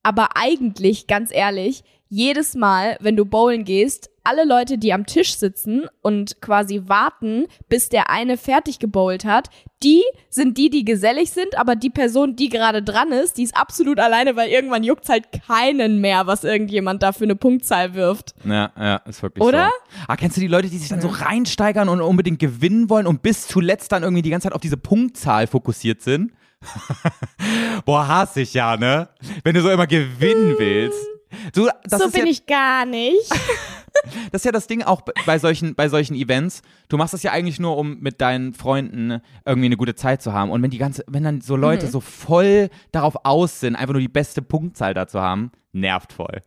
Aber eigentlich, ganz ehrlich, jedes Mal, wenn du bowlen gehst, alle Leute, die am Tisch sitzen und quasi warten, bis der eine fertig gebowlt hat, die sind die, die gesellig sind, aber die Person, die gerade dran ist, die ist absolut alleine, weil irgendwann juckt's halt keinen mehr, was irgendjemand da für eine Punktzahl wirft. Ja, ja, ist wirklich Oder? so. Ah, kennst du die Leute, die sich dann so reinsteigern und unbedingt gewinnen wollen und bis zuletzt dann irgendwie die ganze Zeit auf diese Punktzahl fokussiert sind? Boah, hasse ich ja, ne? Wenn du so immer gewinnen willst. Du, das so bin ja, ich gar nicht. Das ist ja das Ding auch bei solchen, bei solchen Events. Du machst das ja eigentlich nur, um mit deinen Freunden irgendwie eine gute Zeit zu haben. Und wenn die ganze, wenn dann so Leute so voll darauf aus sind, einfach nur die beste Punktzahl da zu haben, nervt voll.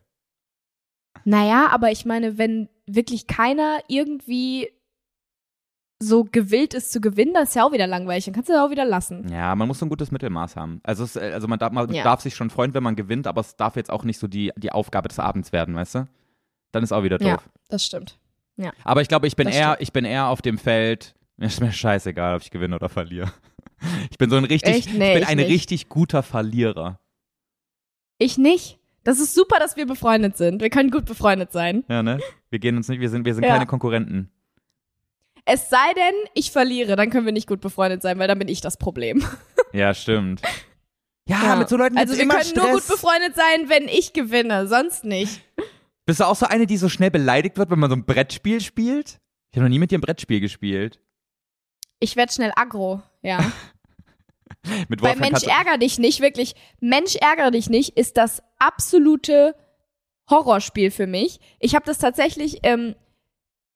Naja, aber ich meine, wenn wirklich keiner irgendwie so gewillt ist zu gewinnen, das ist ja auch wieder langweilig. Dann kannst du ja auch wieder lassen. Ja, man muss so ein gutes Mittelmaß haben. Also, es, also man, darf, man Ja. darf sich schon freuen, wenn man gewinnt, aber es darf jetzt auch nicht so die, die Aufgabe des Abends werden, weißt du? Dann ist auch wieder doof. Ja, das stimmt. Aber ich glaube, ich bin Das eher, stimmt. ich bin eher auf dem Feld. Mir ist mir scheißegal, ob ich gewinne oder verliere. Ich bin so ein richtig? Nee, ich bin ich ein nicht. richtig guter Verlierer. Ich nicht. Das ist super, dass wir befreundet sind. Wir können gut befreundet sein. Ja, ne? Wir gehen uns nicht, wir sind, wir sind Ja. keine Konkurrenten. Es sei denn, ich verliere, dann können wir nicht gut befreundet sein, weil dann bin ich das Problem. Ja, stimmt. Ja, Ja. mit so Leuten Also wir immer können Stress. nur gut befreundet sein, wenn ich gewinne, sonst nicht. Bist du auch so eine, die so schnell beleidigt wird, wenn man so ein Brettspiel spielt? Ich habe noch nie mit dir ein Brettspiel gespielt. Ich werde schnell aggro, ja. Mit Bei Wolfgang Mensch kannst du- ärger dich nicht, wirklich, Mensch ärger dich nicht ist das absolute Horrorspiel für mich. Ich habe das tatsächlich, ähm,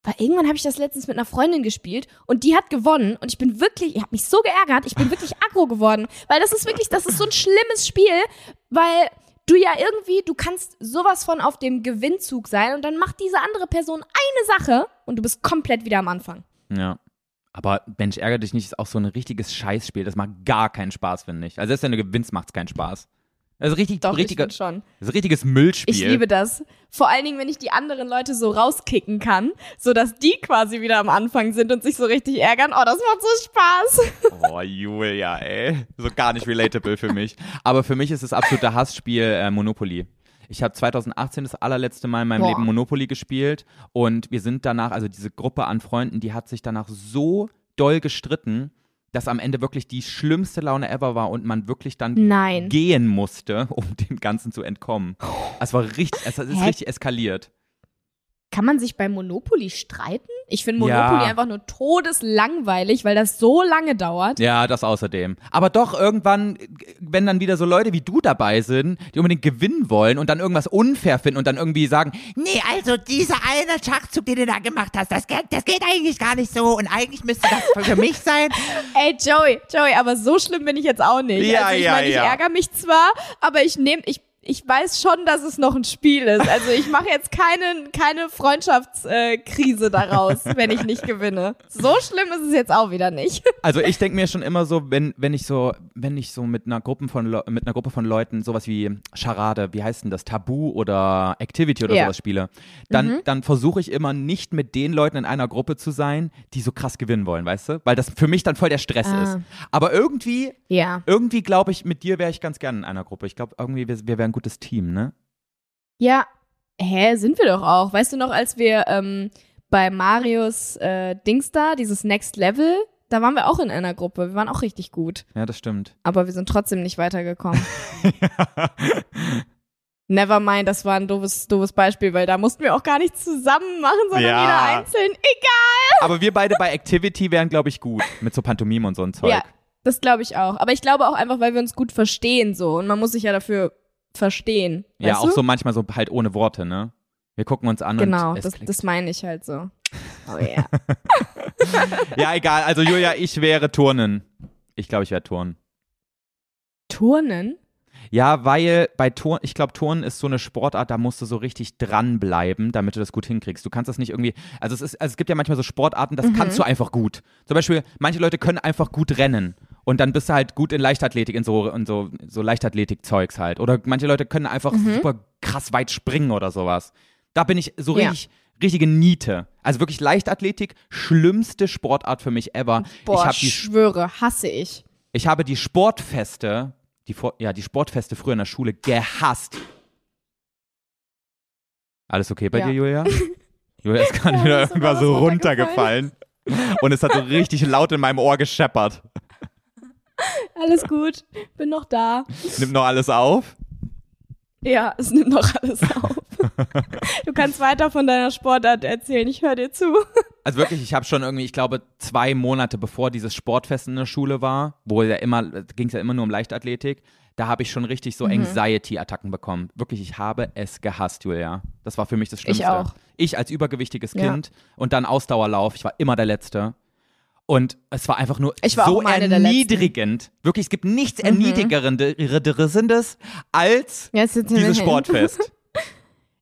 weil irgendwann habe ich das letztens mit einer Freundin gespielt und die hat gewonnen und ich bin wirklich, ich habe mich so geärgert, ich bin wirklich aggro geworden, weil das ist wirklich, das ist so ein schlimmes Spiel, weil du ja irgendwie, du kannst sowas von auf dem Gewinnzug sein und dann macht diese andere Person eine Sache und du bist komplett wieder am Anfang. Ja. Aber Mensch, ärgere dich nicht, ist auch so ein richtiges Scheißspiel. Das macht gar keinen Spaß, finde ich. Also selbst wenn du gewinnst, macht es keinen Spaß. Das ist richtig, Doch, richtiger, ich schon. das ist ein richtiges Müllspiel. Ich liebe das. Vor allen Dingen, wenn ich die anderen Leute so rauskicken kann, sodass die quasi wieder am Anfang sind und sich so richtig ärgern. Oh, das macht so Spaß. Oh, Julia, ey. So gar nicht relatable für mich. Aber für mich ist das absolute Hassspiel äh, Monopoly. Ich habe 2018 das allerletzte Mal in meinem Boah. Leben Monopoly gespielt und wir sind danach, also diese Gruppe an Freunden, die hat sich danach so doll gestritten, dass am Ende wirklich die schlimmste Laune ever war und man wirklich dann Nein. gehen musste, um dem Ganzen zu entkommen. Es war richtig, es ist Hä? richtig eskaliert. Kann man sich bei Monopoly streiten? Ich finde Ja. Monopoly einfach nur todeslangweilig, weil das so lange dauert. Ja, das außerdem. Aber doch irgendwann, wenn dann wieder so Leute wie du dabei sind, die unbedingt gewinnen wollen und dann irgendwas unfair finden und dann irgendwie sagen, Nee, also dieser eine Schachzug, den du da gemacht hast, das, geht- das geht eigentlich gar nicht so und eigentlich müsste das für mich sein. Ey, Joey, Joey, aber so schlimm bin ich jetzt auch nicht. Ja, also ich ja, meine, ich ja. ärgere mich zwar, aber ich nehme, ich, ich weiß schon, dass es noch ein Spiel ist. Also ich mache jetzt keine, keine Freundschaftskrise äh, daraus, wenn ich nicht gewinne. So schlimm ist es jetzt auch wieder nicht. also ich denke mir schon immer so, wenn, wenn ich so, wenn ich so mit einer Gruppe von Leu- mit einer Gruppe von Leuten sowas wie Charade, wie heißt denn das, Tabu oder Activity oder Ja. sowas spiele, dann, Mhm. dann versuche ich immer nicht mit den Leuten in einer Gruppe zu sein, die so krass gewinnen wollen, weißt du? Weil das für mich dann voll der Stress Ah. ist. Aber irgendwie, Ja. irgendwie glaube ich, mit dir wäre ich ganz gern in einer Gruppe. Ich glaube irgendwie, wir, wir wären ein gutes Team, ne? Ja, hä, sind wir doch auch. Weißt du noch, als wir ähm, bei Marius äh, Dings da, dieses Next Level, da waren wir auch in einer Gruppe. Wir waren auch richtig gut. Ja, das stimmt. Aber wir sind trotzdem nicht weitergekommen. Never mind, das war ein doofes, doofes Beispiel, weil da mussten wir auch gar nicht zusammen machen, sondern Ja. jeder einzeln. Egal. Aber wir beide bei Activity wären, glaube ich, gut. Mit so Pantomime und so ein Zeug. Ja, das glaube ich auch. Aber ich glaube auch einfach, weil wir uns gut verstehen so. Und man muss sich ja dafür verstehen. Ja, auch du? so manchmal so halt ohne Worte, ne? Wir gucken uns an Genau, und das, das meine ich halt so. Oh ja. Ja, egal. Also Julia, ich wäre Turnen. Ich glaube, ich wäre Turnen. Turnen? Ja, weil bei Turnen, ich glaube, Turnen ist so eine Sportart, da musst du so richtig dranbleiben, damit du das gut hinkriegst. Du kannst das nicht irgendwie, also es ist, also es gibt ja manchmal so Sportarten, das kannst du einfach gut. Zum Beispiel, manche Leute können einfach gut rennen und dann bist du halt gut in Leichtathletik, in so, in so, so Leichtathletik-Zeugs halt. Oder manche Leute können einfach super krass weit springen oder sowas. Da bin ich so Ja. richtig, richtige Niete. Also wirklich Leichtathletik, schlimmste Sportart für mich ever. Boah, ich habe die schwöre, hasse ich. ich habe die Sportfeste, die, Vor- ja, die Sportfeste früher in der Schule gehasst. Alles okay bei Ja. dir, Julia? Julia ist gerade Ja, wieder sogar so runtergefallen. Und es hat so richtig laut in meinem Ohr gescheppert. Alles gut, bin noch da. Nimmt noch alles auf? Ja, es nimmt noch alles auf. Du kannst weiter von deiner Sportart erzählen, ich höre dir zu. Also wirklich, ich habe schon irgendwie, ich glaube, zwei Monate bevor dieses Sportfest in der Schule war, wo ja immer, ging es ja immer nur um Leichtathletik, da habe ich schon richtig Mhm. so Anxiety-Attacken bekommen. Wirklich, ich habe es gehasst, Julia. Das war für mich das Schlimmste. auch. Ich als übergewichtiges Ja. Kind und dann Ausdauerlauf, ich war immer der Letzte. Und es war einfach nur Ich war so. Mhm. erniedrigend. Wirklich, es gibt nichts als Ja, jetzt sitzen wir dieses. Sportfest.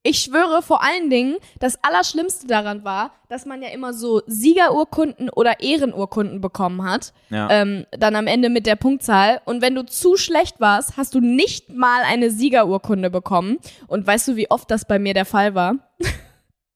Ich schwöre vor allen Dingen, das Allerschlimmste daran war, dass man ja immer so Siegerurkunden oder Ehrenurkunden bekommen hat. Ja. Ähm, dann am Ende mit der Punktzahl. Und wenn du zu schlecht warst, hast du nicht mal eine Siegerurkunde bekommen. Und weißt du, wie oft das bei mir der Fall war?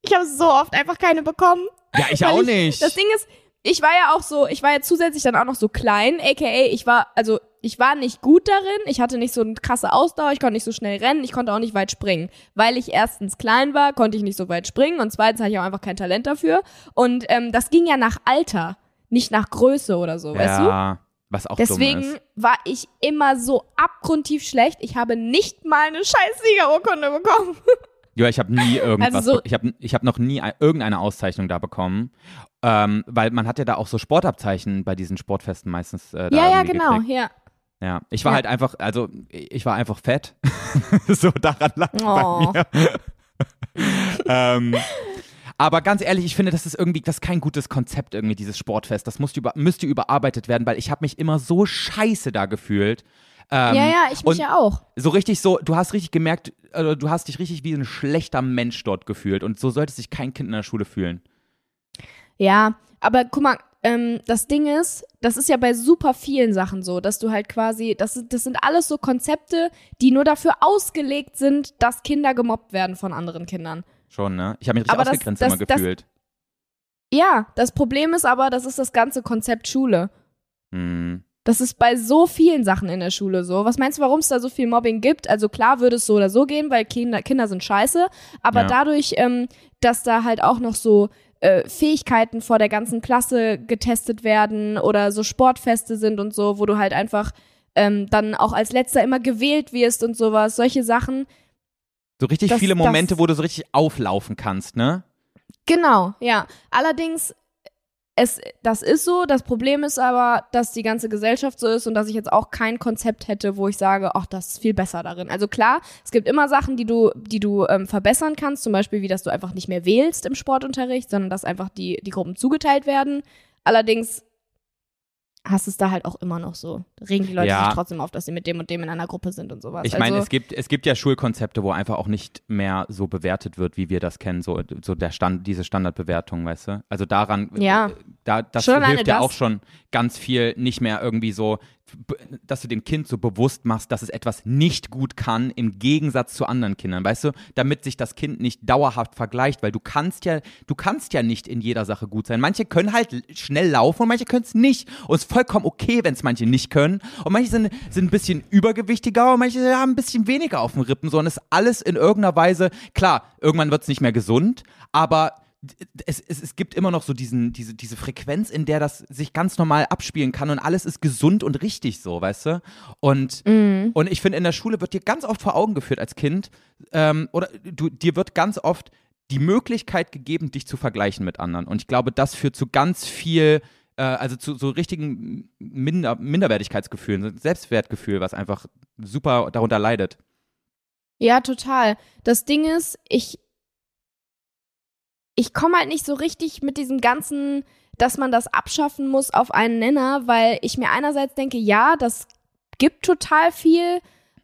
Ich habe so oft einfach keine bekommen. ja, ich Weil auch ich, nicht. Das Ding ist, ich war ja auch so, ich war ja zusätzlich dann auch noch so klein, aka ich war, also ich war nicht gut darin, ich hatte nicht so eine krasse Ausdauer, ich konnte nicht so schnell rennen, ich konnte auch nicht weit springen. Weil ich erstens klein war, konnte ich nicht so weit springen und zweitens hatte ich auch einfach kein Talent dafür. Und ähm, das ging ja nach Alter, nicht nach Größe oder so, weißt du? ja, was auch Deswegen war ich immer so abgrundtief schlecht. Ich habe nicht mal eine scheiß Siegerurkunde bekommen. Ja, ich habe nie irgendwas, Also so- ich habe ich hab noch nie ein, irgendeine Auszeichnung da bekommen, ähm, weil man hat ja da auch so Sportabzeichen bei diesen Sportfesten meistens äh, ja, ja, genau, gekriegt. ja. Ja, ich war Ja. halt einfach, also ich war einfach fett, so daran lag Oh. bei mir. ähm, aber ganz ehrlich, ich finde, das ist irgendwie, das ist kein gutes Konzept irgendwie, dieses Sportfest. Das musste, über, müsste überarbeitet werden, weil ich habe mich immer so scheiße da gefühlt. Ähm, ja, ja, ich mich ja auch. so richtig so, du hast richtig gemerkt, äh, du hast dich richtig wie ein schlechter Mensch dort gefühlt. Und so sollte sich kein Kind in der Schule fühlen. Ja, aber guck mal, ähm, das Ding ist, das ist ja bei super vielen Sachen so, dass du halt quasi, das, das sind alles so Konzepte, die nur dafür ausgelegt sind, dass Kinder gemobbt werden von anderen Kindern. Schon, ne? Ich habe mich richtig Aber das- ausgegrenzt das- immer das- gefühlt. Ja, das Problem ist aber, das ist das ganze Konzept Schule. Hm. Das ist bei so vielen Sachen in der Schule so. Was meinst du, warum es da so viel Mobbing gibt? Also klar würde es so oder so gehen, weil Kinder, Kinder sind scheiße, aber Ja. dadurch, ähm, dass da halt auch noch so äh, Fähigkeiten vor der ganzen Klasse getestet werden oder so Sportfeste sind und so, wo du halt einfach ähm, dann auch als letzter immer gewählt wirst und sowas, solche Sachen. So richtig Das- viele Momente, das- wo du so richtig auflaufen kannst, ne? Genau, ja. Allerdings, es, das ist so. Das Problem ist aber, dass die ganze Gesellschaft so ist und dass ich jetzt auch kein Konzept hätte, wo ich sage, ach, das ist viel besser darin. Also klar, es gibt immer Sachen, die du, die du ähm, verbessern kannst, zum Beispiel wie, dass du einfach nicht mehr wählst im Sportunterricht, sondern dass einfach die, die Gruppen zugeteilt werden. Allerdings hast es da halt auch immer noch so. Regen die Leute Ja. sich trotzdem auf, dass sie mit dem und dem in einer Gruppe sind und sowas. Ich meine, also, es gibt, es gibt ja Schulkonzepte, wo einfach auch nicht mehr so bewertet wird, wie wir das kennen, so, so der Stand, diese Standardbewertung, weißt du? Also daran, Ja. Da, das Schon hilft ja das. auch schon ganz viel, nicht mehr irgendwie so, dass du dem Kind so bewusst machst, dass es etwas nicht gut kann, im Gegensatz zu anderen Kindern, weißt du? Damit sich das Kind nicht dauerhaft vergleicht, weil du kannst ja, du kannst ja nicht in jeder Sache gut sein. Manche können halt schnell laufen und manche können es nicht. Und es ist vollkommen okay, wenn es manche nicht können. Und manche sind, sind ein bisschen übergewichtiger und manche haben ein bisschen weniger auf dem Rippen, sondern es ist alles in irgendeiner Weise, klar, irgendwann wird es nicht mehr gesund, aber es, es, es gibt immer noch so diesen, diese, diese Frequenz, in der das sich ganz normal abspielen kann und alles ist gesund und richtig so, weißt du? Und, und ich finde, in der Schule wird dir ganz oft vor Augen geführt als Kind, ähm, oder du, dir wird ganz oft die Möglichkeit gegeben, dich zu vergleichen mit anderen. Und ich glaube, das führt zu ganz viel, äh, also zu so richtigen Minder Minderwertigkeitsgefühlen, Selbstwertgefühl, was einfach super darunter leidet. Ja, total. Das Ding ist, ich, ich komme halt nicht so richtig mit diesem ganzen, dass man das abschaffen muss auf einen Nenner, weil ich mir einerseits denke, ja, das gibt total viel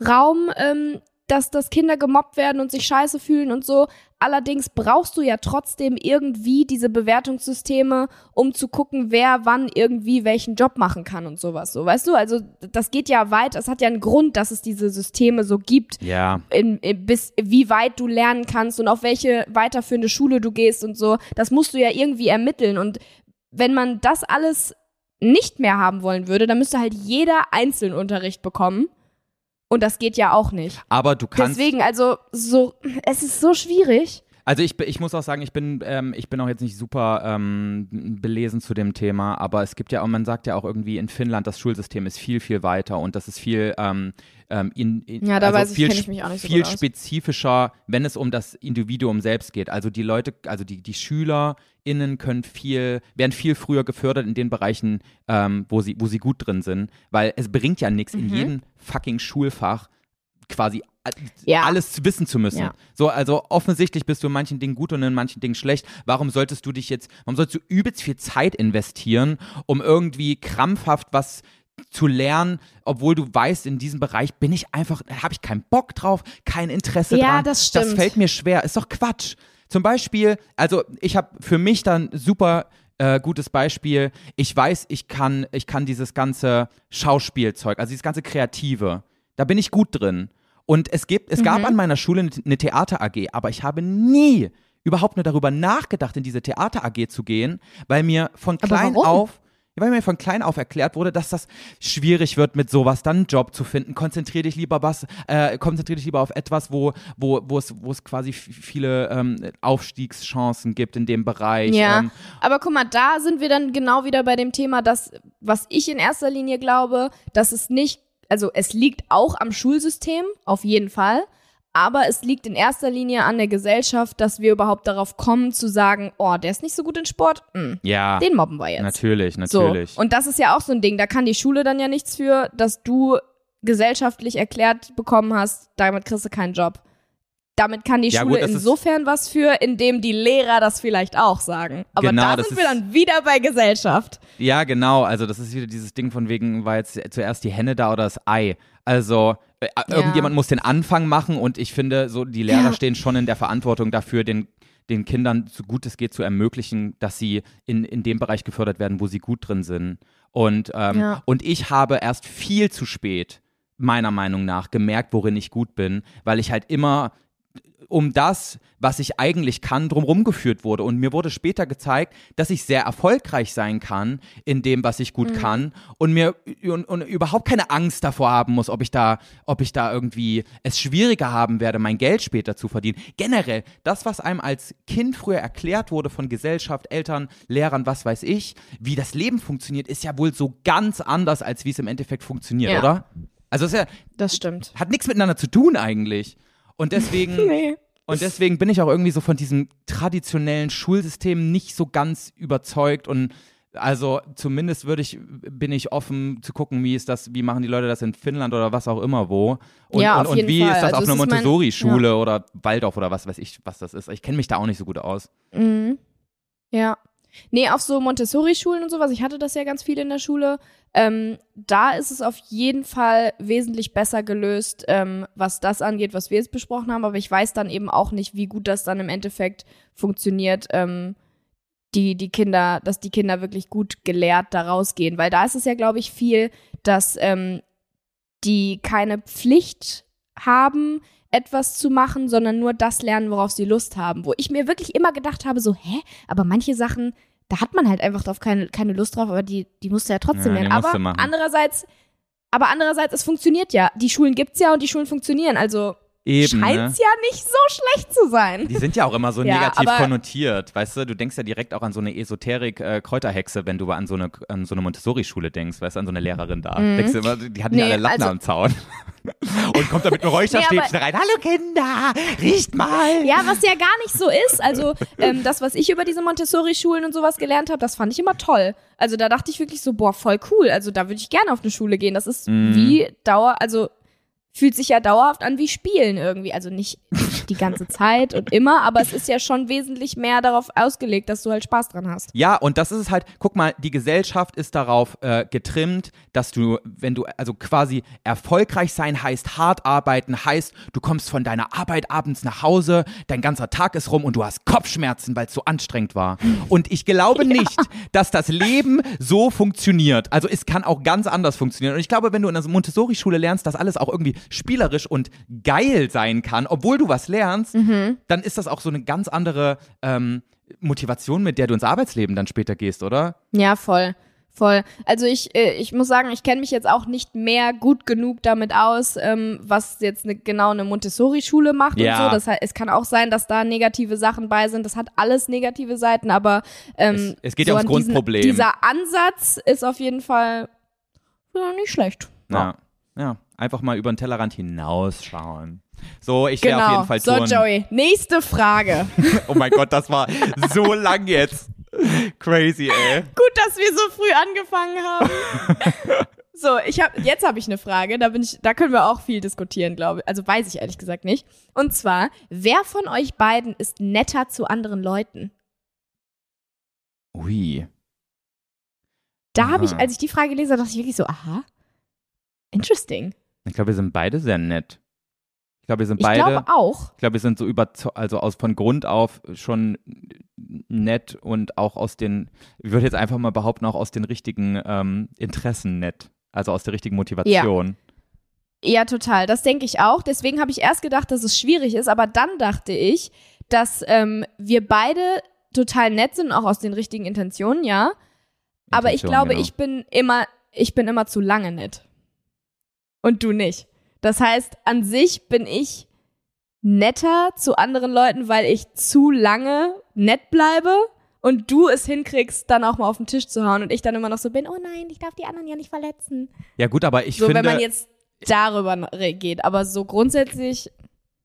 Raum, ähm, dass, dass Kinder gemobbt werden und sich scheiße fühlen und so. Allerdings brauchst du ja trotzdem irgendwie diese Bewertungssysteme, um zu gucken, wer wann irgendwie welchen Job machen kann und sowas. So, weißt du? Also, das geht ja weit. Es hat ja einen Grund, dass es diese Systeme so gibt. Ja. In, in, bis wie weit du lernen kannst und auf welche weiterführende Schule du gehst und so. Das musst du ja irgendwie ermitteln. Und wenn man das alles nicht mehr haben wollen würde, dann müsste halt jeder einzelnen Unterricht bekommen. Und das geht ja auch nicht. Aber du kannst. Deswegen, also so, es ist so schwierig. Also ich, ich muss auch sagen, ich bin, ähm, ich bin auch jetzt nicht super ähm, belesen zu dem Thema, aber es gibt ja auch, man sagt ja auch irgendwie in Finnland, das Schulsystem ist viel, viel weiter und das ist viel ähm, ähm, in, in, Ja, da also ich, viel, ich mich auch nicht so viel spezifischer, wenn es um das Individuum selbst geht. Also die Leute, also die, die SchülerInnen können viel, werden viel früher gefördert in den Bereichen, ähm, wo, sie, wo sie gut drin sind, weil es bringt ja nichts, Mhm. in jedem fucking Schulfach quasi Ja. alles wissen zu müssen. Ja. So, also offensichtlich bist du in manchen Dingen gut und in manchen Dingen schlecht. Warum solltest du dich jetzt, warum sollst du übelst viel Zeit investieren, um irgendwie krampfhaft was zu lernen, obwohl du weißt, in diesem Bereich bin ich einfach, habe ich keinen Bock drauf, kein Interesse Ja, dran. das Das stimmt. fällt mir schwer. Ist doch Quatsch. Zum Beispiel, also ich habe für mich dann super äh, gutes Beispiel. Ich weiß, ich kann, ich kann dieses ganze Schauspielzeug, also dieses ganze Kreative, da bin ich gut drin. Und es gibt, es Mhm. gab an meiner Schule eine, Theater AG, aber ich habe nie überhaupt nur darüber nachgedacht, in diese Theater AG zu gehen, weil mir von klein auf weil mir von klein auf erklärt wurde, dass das schwierig wird, mit sowas dann einen Job zu finden. Konzentrier dich lieber was, äh, konzentrier dich lieber auf etwas, wo, wo, wo es, wo es quasi viele ähm, Aufstiegschancen gibt in dem Bereich. Ja, Ähm, aber guck mal, da sind wir dann genau wieder bei dem Thema, dass, was ich in erster Linie glaube, dass es nicht, also es liegt auch am Schulsystem, auf jeden Fall, aber es liegt in erster Linie an der Gesellschaft, dass wir überhaupt darauf kommen zu sagen, oh, der ist nicht so gut in Sport, hm, ja, den mobben wir jetzt. natürlich, natürlich. So. Und das ist ja auch so ein Ding, da kann die Schule dann ja nichts für, dass du gesellschaftlich erklärt bekommen hast, damit kriegst du keinen Job. Damit kann die Ja, Schule gut, insofern was für, indem die Lehrer das vielleicht auch sagen. Aber Genau, da sind wir dann wieder bei Gesellschaft. Ja, genau. Also das ist wieder dieses Ding von wegen, war jetzt zuerst die Henne da oder das Ei. Also äh, irgendjemand muss den Anfang machen und ich finde, so die Lehrer Ja. stehen schon in der Verantwortung dafür, den den Kindern so gut es geht zu ermöglichen, dass sie in, in dem Bereich gefördert werden, wo sie gut drin sind. Und, ähm, Ja. und ich habe erst viel zu spät, meiner Meinung nach, gemerkt, worin ich gut bin, weil ich halt immer um das, was ich eigentlich kann, drumherum geführt wurde. Und mir wurde später gezeigt, dass ich sehr erfolgreich sein kann in dem, was ich gut kann und mir und, und überhaupt keine Angst davor haben muss, ob ich da, ob ich da irgendwie es schwieriger haben werde, mein Geld später zu verdienen. Generell, das, was einem als Kind früher erklärt wurde von Gesellschaft, Eltern, Lehrern, was weiß ich, wie das Leben funktioniert, ist ja wohl so ganz anders, als wie es im Endeffekt funktioniert, Ja. oder? Also es ist ja, Das stimmt. hat nichts miteinander zu tun eigentlich. Und deswegen, Nee. und deswegen bin ich auch irgendwie so von diesem traditionellen Schulsystem nicht so ganz überzeugt und also zumindest würde ich, bin ich offen zu gucken, wie ist das, wie machen die Leute das in Finnland oder was auch immer wo. Und, Ja, und, und wie Fall. ist das Also auf einer Montessori-Schule oder Waldorf oder was weiß ich, was das ist. Ich kenne mich da auch nicht so gut aus. Mhm. Ja. Nee, auf so Montessori-Schulen und sowas, ich hatte das ja ganz viel in der Schule, ähm, da ist es auf jeden Fall wesentlich besser gelöst, ähm, was das angeht, was wir jetzt besprochen haben, aber ich weiß dann eben auch nicht, wie gut das dann im Endeffekt funktioniert, ähm, die, die Kinder, dass die Kinder wirklich gut gelehrt da rausgehen, weil da ist es ja, glaube ich, viel, dass ähm, die keine Pflicht haben, etwas zu machen, sondern nur das lernen, worauf sie Lust haben. Wo ich mir wirklich immer gedacht habe, so, hä, aber manche Sachen, da hat man halt einfach drauf keine, keine Lust drauf, aber die, die musst du ja trotzdem Ja, lernen. Aber andererseits, aber andererseits, es funktioniert ja. Die Schulen gibt's ja und die Schulen funktionieren. Also Eben, ne? scheint's ja nicht so schlecht zu sein. Die sind ja auch immer so Ja, negativ konnotiert, weißt du? Du denkst ja direkt auch an so eine Esoterik-Kräuterhexe, wenn du an so eine, an so eine Montessori-Schule denkst, weißt du, an so eine Lehrerin da. Denkst du immer, die hatten ja Mhm. Nee, alle Latten also- am Zaun. Und kommt da mit einem Räucherstäbchen rein. Hallo Kinder, riecht mal. Ja, was ja gar nicht so ist. Also ähm, das, was ich über diese Montessori-Schulen und sowas gelernt habe, das fand ich immer toll. Also da dachte ich wirklich so, boah, voll cool. Also da würde ich gerne auf eine Schule gehen. Das ist Mhm. wie Dauer, also fühlt sich ja dauerhaft an wie Spielen irgendwie. Also nicht die ganze Zeit und immer, aber es ist ja schon wesentlich mehr darauf ausgelegt, dass du halt Spaß dran hast. Ja, und das ist es halt, guck mal, die Gesellschaft ist darauf äh, getrimmt, dass du, wenn du, also quasi erfolgreich sein heißt, hart arbeiten heißt, du kommst von deiner Arbeit abends nach Hause, dein ganzer Tag ist rum und du hast Kopfschmerzen, weil es so anstrengend war. Und ich glaube nicht, dass das Leben so funktioniert. Also es kann auch ganz anders funktionieren. Und ich glaube, wenn du in der Montessori-Schule lernst, dass alles auch irgendwie spielerisch und geil sein kann, obwohl du was lernst, dann ist das auch so eine ganz andere ähm, Motivation, mit der du ins Arbeitsleben dann später gehst, oder? Ja, voll. Voll. Also ich, äh, ich muss sagen, ich kenne mich jetzt auch nicht mehr gut genug damit aus, ähm, was jetzt ne, genau eine Montessori-Schule macht Ja. und so. Das heißt, es kann auch sein, dass da negative Sachen bei sind. Das hat alles negative Seiten, aber ähm, Es- es geht ja ums an diesen- Grundproblem. Dieser Ansatz ist auf jeden Fall ja, nicht schlecht. Ja. Ja, einfach mal über den Tellerrand hinausschauen. So, ich wäre Genau. auf jeden Fall so, Turnen. Joey, nächste Frage. Oh mein Gott, das war so lang jetzt. Crazy, ey. Gut, dass wir so früh angefangen haben. so, ich habe jetzt habe ich eine Frage, da bin ich da können wir auch viel diskutieren, glaube ich. Also weiß ich ehrlich gesagt nicht. Und zwar, wer von euch beiden ist netter zu anderen Leuten? Ui. Da habe ich, als ich die Frage gelesen habe, dachte ich wirklich so, aha. Interesting. Ich glaube, wir sind beide sehr nett. Ich glaube, wir sind Ich beide. glaube auch. Ich glaube, wir sind so über, also aus von Grund auf schon nett und auch aus den, ich würde jetzt einfach mal behaupten, auch aus den richtigen ähm, Interessen nett. Also aus der richtigen Motivation. Ja, total. Das denke ich auch. Deswegen habe ich erst gedacht, dass es schwierig ist, aber dann dachte ich, dass ähm, wir beide total nett sind, auch aus den richtigen Intentionen, ja. Aber ich Intention, glaube, genau. ich bin immer, ich bin immer zu lange nett. Und du nicht. Das heißt, an sich bin ich netter zu anderen Leuten, weil ich zu lange nett bleibe und du es hinkriegst, dann auch mal auf den Tisch zu hauen und ich dann immer noch so bin, oh nein, ich darf die anderen ja nicht verletzen. Ja, gut, aber ich so, finde. wenn man jetzt darüber geht. Aber so grundsätzlich,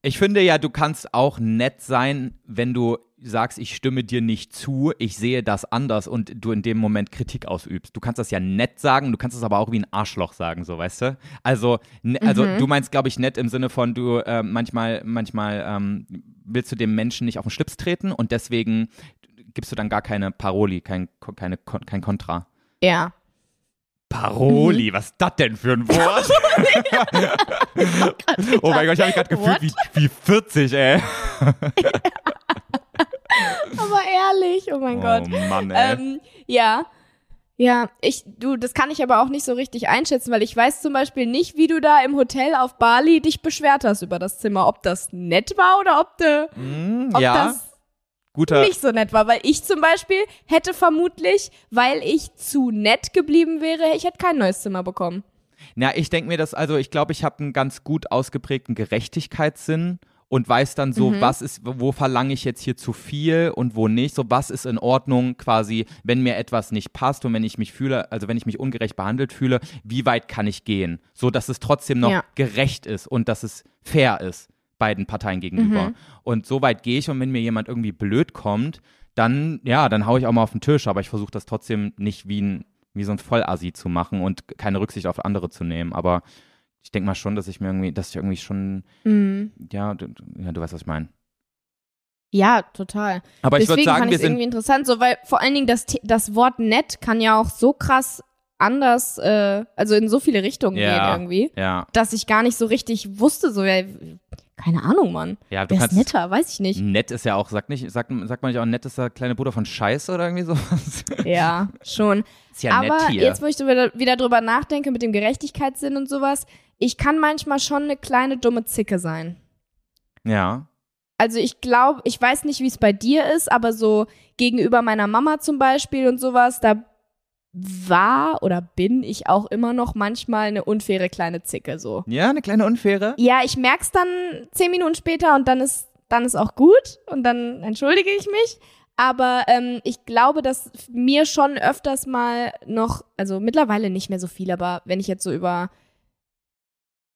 Ich finde ja, du kannst auch nett sein, wenn du sagst, ich stimme dir nicht zu, ich sehe das anders und du in dem Moment Kritik ausübst. Du kannst das ja nett sagen, du kannst es aber auch wie ein Arschloch sagen, so weißt du? Also, ne, also Mhm. du meinst, glaube ich, nett im Sinne von, du äh, manchmal, manchmal ähm, willst du dem Menschen nicht auf den Schlips treten und deswegen gibst du dann gar keine Paroli, kein, keine, kein Kontra. ja. Paroli, was ist das denn für ein Wort? oh mein Gott, ich habe mich gerade gefühlt wie, wie 40, ey. Aber ehrlich, oh mein Gott. Oh Mann, ey. Ähm, ja. Ja, ich, du, das kann ich aber auch nicht so richtig einschätzen, weil ich weiß zum Beispiel nicht, wie du da im Hotel auf Bali dich beschwert hast über das Zimmer, ob das nett war oder ob, de, Hm, ob ja, das guter. nicht so nett war. Weil ich zum Beispiel hätte vermutlich, weil ich zu nett geblieben wäre, ich hätte kein neues Zimmer bekommen. Na, ich denke mir das, also ich glaube, ich habe einen ganz gut ausgeprägten Gerechtigkeitssinn und weiß dann so, Mhm. was ist, wo verlange ich jetzt hier zu viel und wo nicht, so was ist in Ordnung quasi, wenn mir etwas nicht passt und wenn ich mich fühle, also wenn ich mich ungerecht behandelt fühle, wie weit kann ich gehen, so dass es trotzdem noch Ja. gerecht ist und dass es fair ist beiden Parteien gegenüber. Mhm. Und so weit gehe ich und wenn mir jemand irgendwie blöd kommt, dann, ja, dann haue ich auch mal auf den Tisch, aber ich versuche das trotzdem nicht wie ein, wie so ein Vollassi zu machen und keine Rücksicht auf andere zu nehmen. Aber ich denke mal schon, dass ich mir irgendwie, dass ich irgendwie schon, Mhm. ja, du, ja, du weißt, was ich meine. Ja, total. Aber ich würde Deswegen sagen, fand wir ich es irgendwie sind, interessant, so weil vor allen Dingen das, das Wort nett kann ja auch so krass anders, äh, also in so viele Richtungen Ja. gehen irgendwie, ja, dass ich gar nicht so richtig wusste, so ja, keine Ahnung, Mann. ja, Wer ist netter? Weiß ich nicht. nett ist ja auch, sagt nicht, sagt, sagt man nicht auch, nett ist der kleine Bruder von Scheiße oder irgendwie sowas? Ja, schon. ist ja Aber nett hier. jetzt, wo ich wieder, wieder drüber nachdenke mit dem Gerechtigkeitssinn und sowas, ich kann manchmal schon eine kleine dumme Zicke sein. ja, Also ich glaube, ich weiß nicht, wie es bei dir ist, aber so gegenüber meiner Mama zum Beispiel und sowas, da war oder bin ich auch immer noch manchmal eine unfaire kleine Zicke so. ja, eine kleine Unfaire. Ja, ich merk's dann zehn Minuten später und dann ist dann ist auch gut und dann entschuldige ich mich. Aber ähm, ich glaube, dass mir schon öfters mal noch, also mittlerweile nicht mehr so viel, aber wenn ich jetzt so über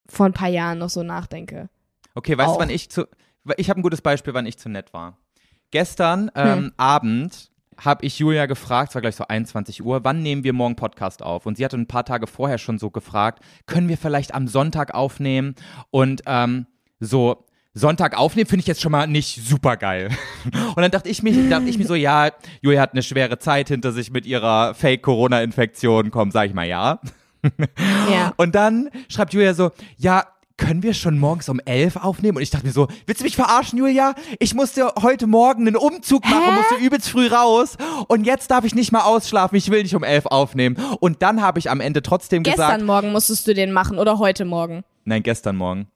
vor ein paar Jahren noch so nachdenke. Okay, weißt Auch. du, wann ich zu. Ich habe ein gutes Beispiel, wann ich zu nett war. Gestern ähm, Hm. Abend habe ich Julia gefragt, es war gleich so 21 Uhr, wann nehmen wir morgen Podcast auf? Und sie hatte ein paar Tage vorher schon so gefragt, können wir vielleicht am Sonntag aufnehmen? Und ähm, so, Sonntag aufnehmen finde ich jetzt schon mal nicht super geil. Und dann dachte ich mir, dachte ich mir so, ja, Julia hat eine schwere Zeit hinter sich mit ihrer Fake-Corona-Infektion, komm, sag ich mal ja. Ja. Und dann schreibt Julia so, ja, können wir schon morgens um elf aufnehmen? Und ich dachte mir so, willst du mich verarschen, Julia? Ich musste heute Morgen einen Umzug machen, musste übelst früh raus und jetzt darf ich nicht mal ausschlafen, ich will nicht um elf aufnehmen. Und dann habe ich am Ende trotzdem Gestern gesagt, Morgen musstest du den machen oder heute Morgen? nein, gestern Morgen.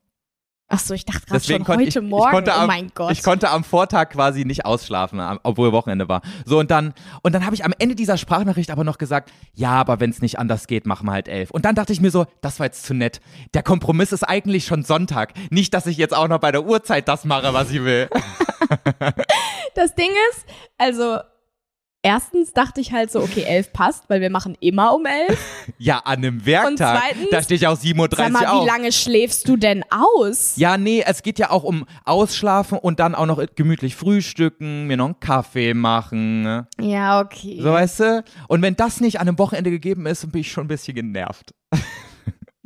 Ach so, ich dachte gerade schon konnte heute ich, Morgen. ich konnte am, oh mein Gott. Ich konnte am Vortag quasi nicht ausschlafen, obwohl Wochenende war. So und dann und dann habe ich am Ende dieser Sprachnachricht aber noch gesagt, ja, aber wenn es nicht anders geht, machen wir halt elf. Und dann dachte ich mir so, das war jetzt zu nett. Der Kompromiss ist eigentlich schon Sonntag. Nicht, dass ich jetzt auch noch bei der Uhrzeit das mache, was ich will. Das Ding ist, also erstens dachte ich halt so, okay, elf passt, weil wir machen immer um elf. Ja, an einem Werktag. zweitens, da stehe ich auch 7.30 Uhr Sag mal, auf. wie lange schläfst du denn aus? Ja, nee, es geht ja auch um Ausschlafen und dann auch noch gemütlich frühstücken, mir noch einen Kaffee machen. ne? Ja, okay. So, weißt du? Und wenn das nicht an einem Wochenende gegeben ist, dann bin ich schon ein bisschen genervt.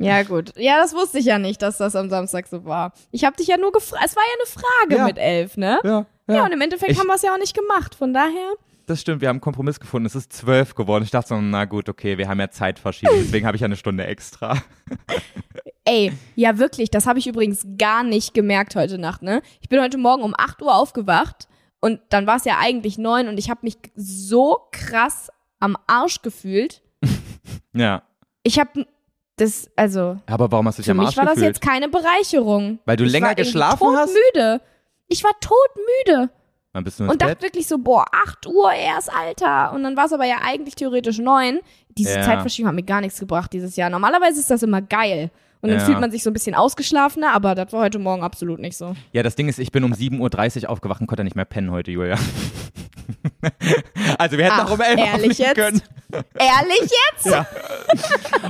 Ja, gut. Ja, das wusste ich ja nicht, dass das am Samstag so war. Ich habe dich ja nur gefragt. Es war ja eine Frage Ja. mit elf, ne? Ja, Ja, und im Endeffekt Ich- haben wir es ja auch nicht gemacht. Von daher. Das stimmt, wir haben einen Kompromiss gefunden. Es ist zwölf geworden. Ich dachte so, na gut, okay, wir haben ja Zeitverschiebung, deswegen habe ich ja eine Stunde extra. Ey, ja wirklich, das habe ich übrigens gar nicht gemerkt heute Nacht, ne? Ich bin heute Morgen um 8 Uhr aufgewacht und dann war es ja eigentlich 9 und ich habe mich so krass am Arsch gefühlt. Ja. Ich habe das, also Aber warum hast du dich für am mich Arsch war das gefühlt? jetzt keine Bereicherung. Weil du ich länger war geschlafen hast? todmüde. Ich war todmüde Wann bist du ins und dachte Bett? wirklich so, boah, 8 Uhr erst, Alter. Und dann war es aber ja eigentlich theoretisch 9. Diese Ja. Zeitverschiebung hat mir gar nichts gebracht dieses Jahr. Normalerweise ist das immer geil. Und dann Ja. fühlt man sich so ein bisschen ausgeschlafen, aber das war heute Morgen absolut nicht so. Ja, das Ding ist, ich bin um 7.30 Uhr aufgewacht und konnte nicht mehr pennen heute, Julia. also wir hätten Ach, auch um 11 Uhr ehrlich jetzt? können. Ehrlich jetzt? Ja.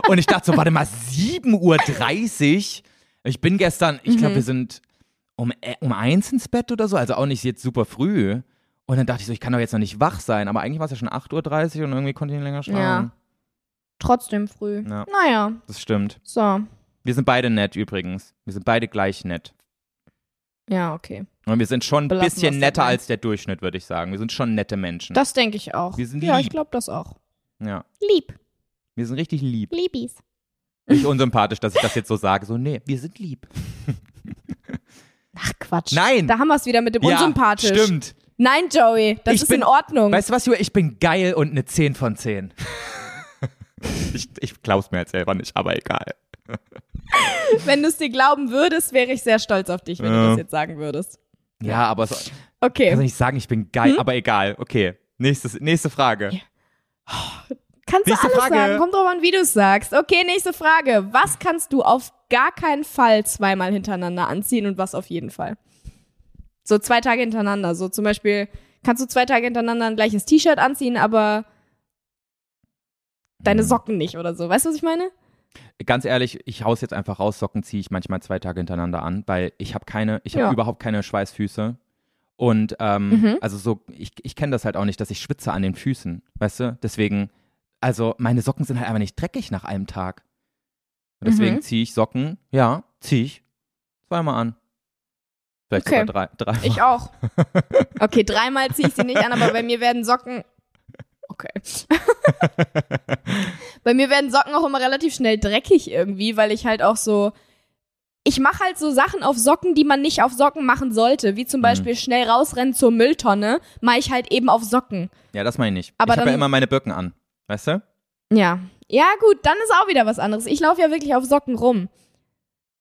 Und ich dachte so, warte mal, 7.30 Uhr? Ich bin gestern, ich Mhm. glaube, wir sind um, äh, um eins ins Bett oder so, also auch nicht jetzt super früh. Und dann dachte ich so, ich kann doch jetzt noch nicht wach sein. Aber eigentlich war es ja schon 8.30 Uhr und irgendwie konnte ich nicht länger schlafen. Ja. Trotzdem früh. Ja. Naja, Das stimmt. so. Wir sind beide nett übrigens. Wir sind beide gleich nett. Ja, okay. Und wir sind schon ein bisschen netter als der Durchschnitt, würde ich sagen. Wir sind schon nette Menschen. Das denke ich auch. Wir sind ja, lieb. ich glaube das auch. ja. Lieb. Wir sind richtig lieb. Liebis. Nicht unsympathisch, dass ich das jetzt so sage. So, nee, wir sind lieb. Ach Quatsch. Nein. Da haben wir es wieder mit dem Ja, Unsympathisch. Stimmt. Nein, Joey, das Ich ist bin- in Ordnung. Weißt du was, Julia? Ich bin geil und eine 10 von 10. ich, ich glaub's mir jetzt selber nicht, aber egal. Wenn du es dir glauben würdest, wäre ich sehr stolz auf dich, wenn Ja. du das jetzt sagen würdest. Ja, aber so, Okay. kann ich nicht sagen, ich bin geil, Hm? aber egal. Okay. Nächstes, nächste Frage. Ja. Kannst du Nächste alles Frage. sagen. Kommt drauf an, wie du es sagst. Okay, nächste Frage. Was kannst du auf gar keinen Fall zweimal hintereinander anziehen und was auf jeden Fall? So zwei Tage hintereinander. So zum Beispiel kannst du zwei Tage hintereinander ein gleiches T-Shirt anziehen, aber deine Hm. Socken nicht oder so. Weißt du, was ich meine? Ganz ehrlich, ich hau's jetzt einfach raus, Socken ziehe ich manchmal zwei Tage hintereinander an, weil ich habe keine, ich habe Ja. überhaupt keine Schweißfüße. Und ähm, Mhm. also so, ich, ich kenne das halt auch nicht, dass ich schwitze an den Füßen, weißt du? Deswegen, also meine Socken sind halt einfach nicht dreckig nach einem Tag. Und deswegen Mhm. ziehe ich Socken, ja, ziehe ich zweimal an. Vielleicht Okay. sogar drei, dreimal. Ich auch. Okay, dreimal ziehe ich sie nicht an, aber bei mir werden Socken. Okay. bei mir werden Socken auch immer relativ schnell dreckig irgendwie, weil ich halt auch so. Ich mache halt so Sachen auf Socken, die man nicht auf Socken machen sollte, wie Mhm. zum Beispiel schnell rausrennen zur Mülltonne, mache ich halt eben auf Socken. Ja, das meine ich nicht. Aber ich habe ja immer meine Birken an, weißt du? Ja. Ja, gut, dann ist auch wieder was anderes. Ich laufe ja wirklich auf Socken rum.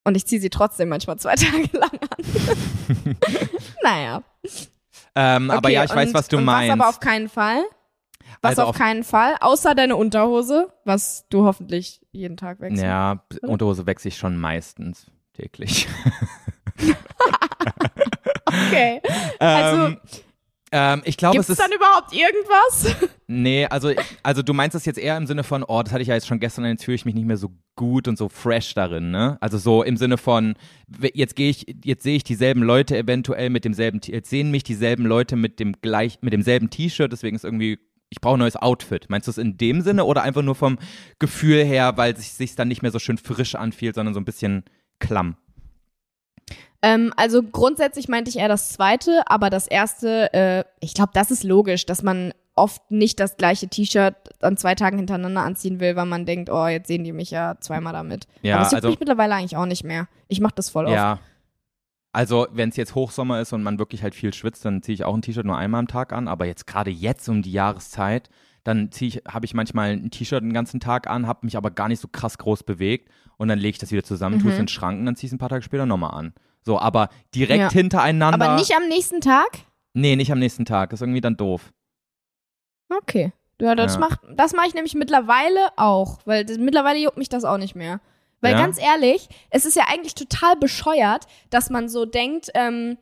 Und ich ziehe sie trotzdem manchmal zwei Tage lang an. naja. Ähm, aber Okay, ja, ich weiß, und- was du meinst. Was aber auf keinen Fall. Was Also auf, auf- keinen Fall, außer deine Unterhose, was du hoffentlich jeden Tag wechselst. ja, Unterhose wechsle ich schon meistens täglich. Okay. Also, Ähm, Ähm, ich glaube, es es ist. dann überhaupt irgendwas? Nee, also, also du meinst das jetzt eher im Sinne von, oh, das hatte ich ja jetzt schon gestern, jetzt fühle ich mich nicht mehr so gut und so fresh darin, ne? Also so im Sinne von, jetzt gehe ich, jetzt sehe ich dieselben Leute eventuell mit demselben, jetzt sehen mich dieselben Leute mit dem gleich, mit demselben T-Shirt, deswegen ist irgendwie, ich brauche ein neues Outfit. Meinst du es in dem Sinne oder einfach nur vom Gefühl her, weil sich sich dann nicht mehr so schön frisch anfühlt, sondern so ein bisschen klamm? Ähm, also grundsätzlich meinte ich eher das zweite, aber das erste, äh, ich glaube, das ist logisch, dass man oft nicht das gleiche T-Shirt an zwei Tagen hintereinander anziehen will, weil man denkt, oh, jetzt sehen die mich ja zweimal damit. Ja, aber das juckt also- mich mittlerweile eigentlich auch nicht mehr. Ich mache das voll oft. Ja. Also, wenn es jetzt Hochsommer ist und man wirklich halt viel schwitzt, dann ziehe ich auch ein T-Shirt nur einmal am Tag an. Aber jetzt gerade jetzt um die Jahreszeit, dann ziehe ich, habe ich manchmal ein T-Shirt den ganzen Tag an, habe mich aber gar nicht so krass groß bewegt und dann lege ich das wieder zusammen, tue es in den Schrank und dann ziehe ich es ein paar Tage später nochmal an. So, aber direkt Ja. hintereinander. Aber nicht am nächsten Tag? Nee, nicht am nächsten Tag. Ist irgendwie dann doof. Okay. Ja, das Ja. macht, das mache ich nämlich mittlerweile auch, weil das, mittlerweile juckt mich das auch nicht mehr. Weil Ja? ganz ehrlich, es ist ja eigentlich total bescheuert, dass man so denkt, ähm,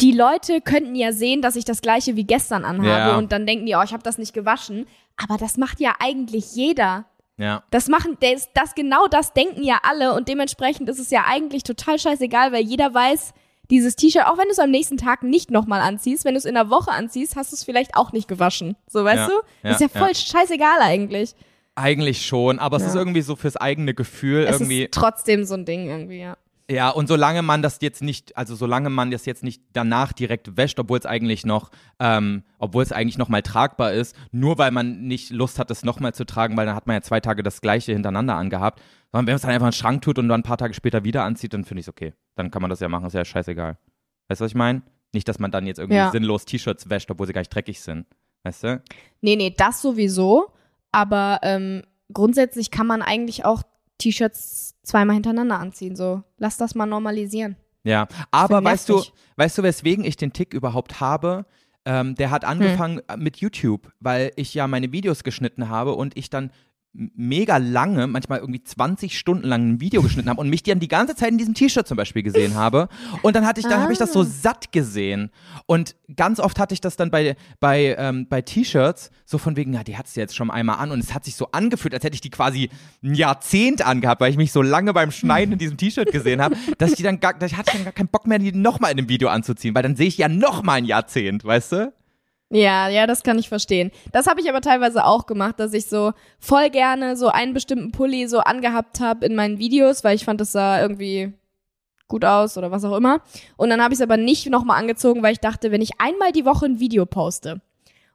die Leute könnten ja sehen, dass ich das gleiche wie gestern anhabe Ja. und dann denken die, oh, ich habe das nicht gewaschen. Aber das macht ja eigentlich jeder. Ja. Das machen, das, das genau das denken ja alle und dementsprechend ist es ja eigentlich total scheißegal, weil jeder weiß, dieses T-Shirt, auch wenn du es am nächsten Tag nicht nochmal anziehst, wenn du es in der Woche anziehst, hast du es vielleicht auch nicht gewaschen. So, weißt Ja, du? ja, ist ja voll ja. scheißegal eigentlich. Eigentlich schon, aber es ist irgendwie so fürs eigene Gefühl Es irgendwie. ist trotzdem so ein Ding irgendwie, ja. Ja, und solange man das jetzt nicht, also solange man das jetzt nicht danach direkt wäscht, obwohl es eigentlich noch, ähm, obwohl es eigentlich noch mal tragbar ist, nur weil man nicht Lust hat, es noch mal zu tragen, weil dann hat man ja zwei Tage das gleiche hintereinander angehabt. Sondern wenn man es dann einfach in den Schrank tut und dann ein paar Tage später wieder anzieht, dann finde ich es okay. Dann kann man das ja machen, ist ja scheißegal. Weißt du, was ich meine? Nicht, dass man dann jetzt irgendwie Ja. sinnlos T-Shirts wäscht, obwohl sie gar nicht dreckig sind. Weißt du? Nee, nee, das sowieso. Aber ähm, grundsätzlich kann man eigentlich auch T-Shirts zweimal hintereinander anziehen. So, lass das mal normalisieren. Ja, aber weißt du, weißt du, weswegen ich den Tick überhaupt habe? Ähm, der Hm. hat angefangen mit YouTube, weil ich ja meine Videos geschnitten habe und ich dann mega lange, manchmal irgendwie 20 Stunden lang ein Video geschnitten habe und mich dann die ganze Zeit in diesem T-Shirt zum Beispiel gesehen habe. Und dann hatte ich, dann habe ich das so Ah. satt gesehen. Und ganz oft hatte ich das dann bei, bei, ähm, bei T-Shirts, so von wegen, ja, die hat es jetzt schon einmal an und es hat sich so angefühlt, als hätte ich die quasi ein Jahrzehnt angehabt, weil ich mich so lange beim Schneiden in diesem T-Shirt gesehen habe, dass ich die dann gar, dass ich hatte dann gar keinen Bock mehr, die nochmal in dem Video anzuziehen, weil dann sehe ich ja nochmal ein Jahrzehnt, weißt du? Ja, ja, das kann ich verstehen. Das habe ich aber teilweise auch gemacht, dass ich so voll gerne so einen bestimmten Pulli so angehabt habe in meinen Videos, weil ich fand, das sah irgendwie gut aus oder was auch immer. Und dann habe ich es aber nicht nochmal angezogen, weil ich dachte, wenn ich einmal die Woche ein Video poste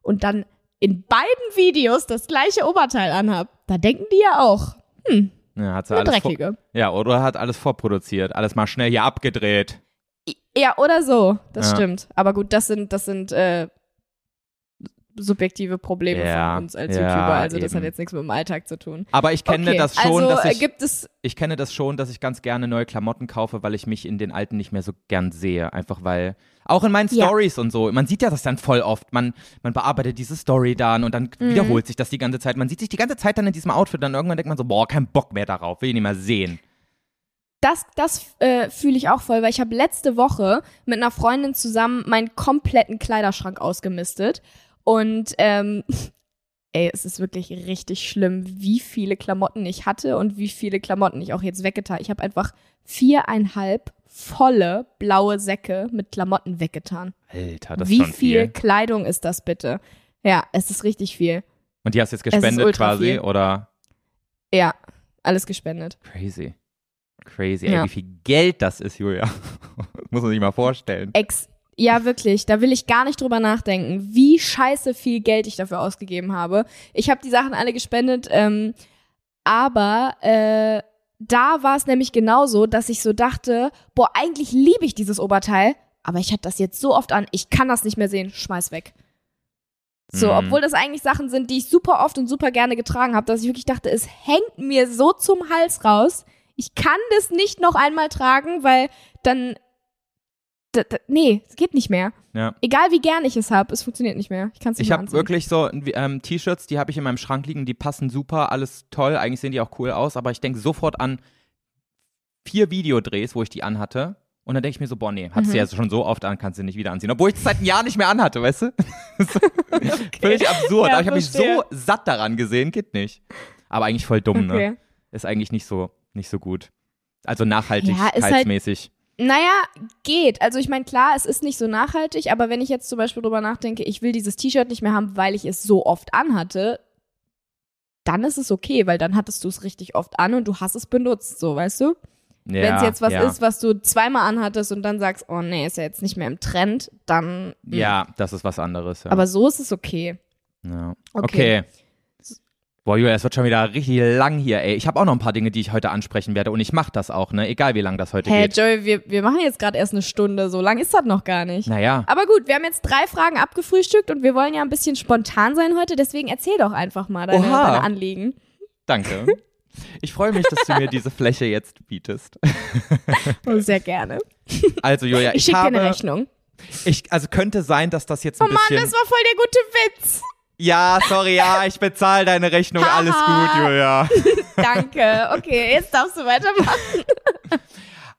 und dann in beiden Videos das gleiche Oberteil anhab, da denken die ja auch, hm, Ja, hat sie eine alles vor, dreckige. Ja, oder hat alles vorproduziert, alles mal schnell hier abgedreht. Ja, oder so, das Ja. stimmt. Aber gut, das sind, das sind äh, subjektive Probleme Ja, von uns als ja, YouTuber. Also das eben. hat jetzt nichts mit dem Alltag zu tun. Aber ich kenne okay, das schon, also dass äh, ich, gibt es ich kenne das schon, dass ich ganz gerne neue Klamotten kaufe, weil ich mich in den alten nicht mehr so gern sehe. Einfach weil, auch in meinen Ja. Stories und so, man sieht ja das dann voll oft. Man, man bearbeitet diese Story dann und dann Mhm. wiederholt sich das die ganze Zeit. Man sieht sich die ganze Zeit dann in diesem Outfit, dann irgendwann denkt man so, boah, kein Bock mehr darauf, will ich nicht mehr sehen. das, das äh, fühle ich auch voll, weil ich habe letzte Woche mit einer Freundin zusammen meinen kompletten Kleiderschrank ausgemistet. Und ähm, ey, es ist wirklich richtig schlimm, wie viele Klamotten ich hatte und wie viele Klamotten ich auch jetzt weggetan. Ich habe einfach viereinhalb volle blaue Säcke mit Klamotten weggetan. Alter, das wie ist schon viel viel. Kleidung ist das bitte? Ja, es ist richtig viel. Und die hast du jetzt gespendet quasi, viel. oder? Ja, alles gespendet. Crazy. Crazy, Ja. ey, wie viel Geld das ist, Julia. Muss man sich mal vorstellen. Ex ja, wirklich, da will ich gar nicht drüber nachdenken, wie scheiße viel Geld ich dafür ausgegeben habe. Ich habe die Sachen alle gespendet, ähm, aber äh, da war es nämlich genauso, dass ich so dachte, boah, eigentlich liebe ich dieses Oberteil, aber ich hatte das jetzt so oft an, ich kann das nicht mehr sehen, schmeiß weg. So, Mhm. obwohl das eigentlich Sachen sind, die ich super oft und super gerne getragen habe, dass ich wirklich dachte, es hängt mir so zum Hals raus. Ich kann das nicht noch einmal tragen, weil dann nee, es geht nicht mehr. Ja. Egal wie gern ich es habe, es funktioniert nicht mehr. Ich kann es nicht Ich mehr habe anziehen. wirklich so ähm, T-Shirts, die habe ich in meinem Schrank liegen, die passen super, alles toll, eigentlich sehen die auch cool aus, aber ich denke sofort an vier Videodrehs, wo ich die anhatte Und dann denke ich mir so, boah, nee, hat Mhm. sie ja schon so oft an, kannst du nicht wieder anziehen. Obwohl ich das seit einem Jahr nicht mehr anhatte, weißt du? So, Völlig absurd. Ja, Aber ich habe mich so satt daran gesehen, geht nicht. Aber eigentlich voll dumm, ne? Okay. Ist eigentlich nicht so, nicht so gut. Also Ja, halt- nachhaltigkeitsmäßig. Naja, geht. Also ich meine, klar, es ist nicht so nachhaltig, aber wenn ich jetzt zum Beispiel drüber nachdenke, ich will dieses T-Shirt nicht mehr haben, weil ich es so oft anhatte, dann ist es okay, weil dann hattest du es richtig oft an und du hast es benutzt, so, weißt du? ja, wenn es jetzt was ja. ist, was du zweimal anhattest und dann sagst, oh nee, ist ja jetzt nicht mehr im Trend, dann. mm. Ja, das ist was anderes. Ja. Aber so ist es okay. ja. Okay. okay. Boah, Julia, es wird schon wieder richtig lang hier, ey. Ich habe auch noch ein paar Dinge, die ich heute ansprechen werde und ich mache das auch, ne? Egal wie lang das heute Hey geht. Joey, wir, wir machen jetzt gerade erst eine Stunde, so lang ist das noch gar nicht. Naja, Aber gut, wir haben jetzt drei Fragen abgefrühstückt und wir wollen ja ein bisschen spontan sein heute, deswegen erzähl doch einfach mal deine, deine Anliegen. danke. Ich freue mich, dass du mir diese Fläche jetzt bietest. Oh, sehr gerne. Also, Julia, Ich ich, schicke dir eine Rechnung. Ich, also könnte sein, dass das jetzt ein Oh Mann, bisschen. das war voll der gute Witz. Ja, sorry, ja, ich bezahle deine Rechnung. Alles gut, Julia. Danke. Okay, jetzt darfst du weitermachen.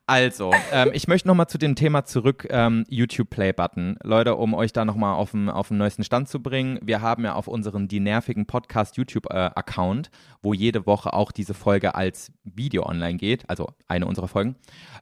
Also, ähm, ich möchte nochmal zu dem Thema zurück, ähm, YouTube Play Button. Leute, um euch da nochmal auf den auf den neuesten Stand zu bringen. Wir haben ja auf unserem Die Nervigen Podcast YouTube äh, Account, wo jede Woche auch diese Folge als Video online geht, also eine unserer Folgen,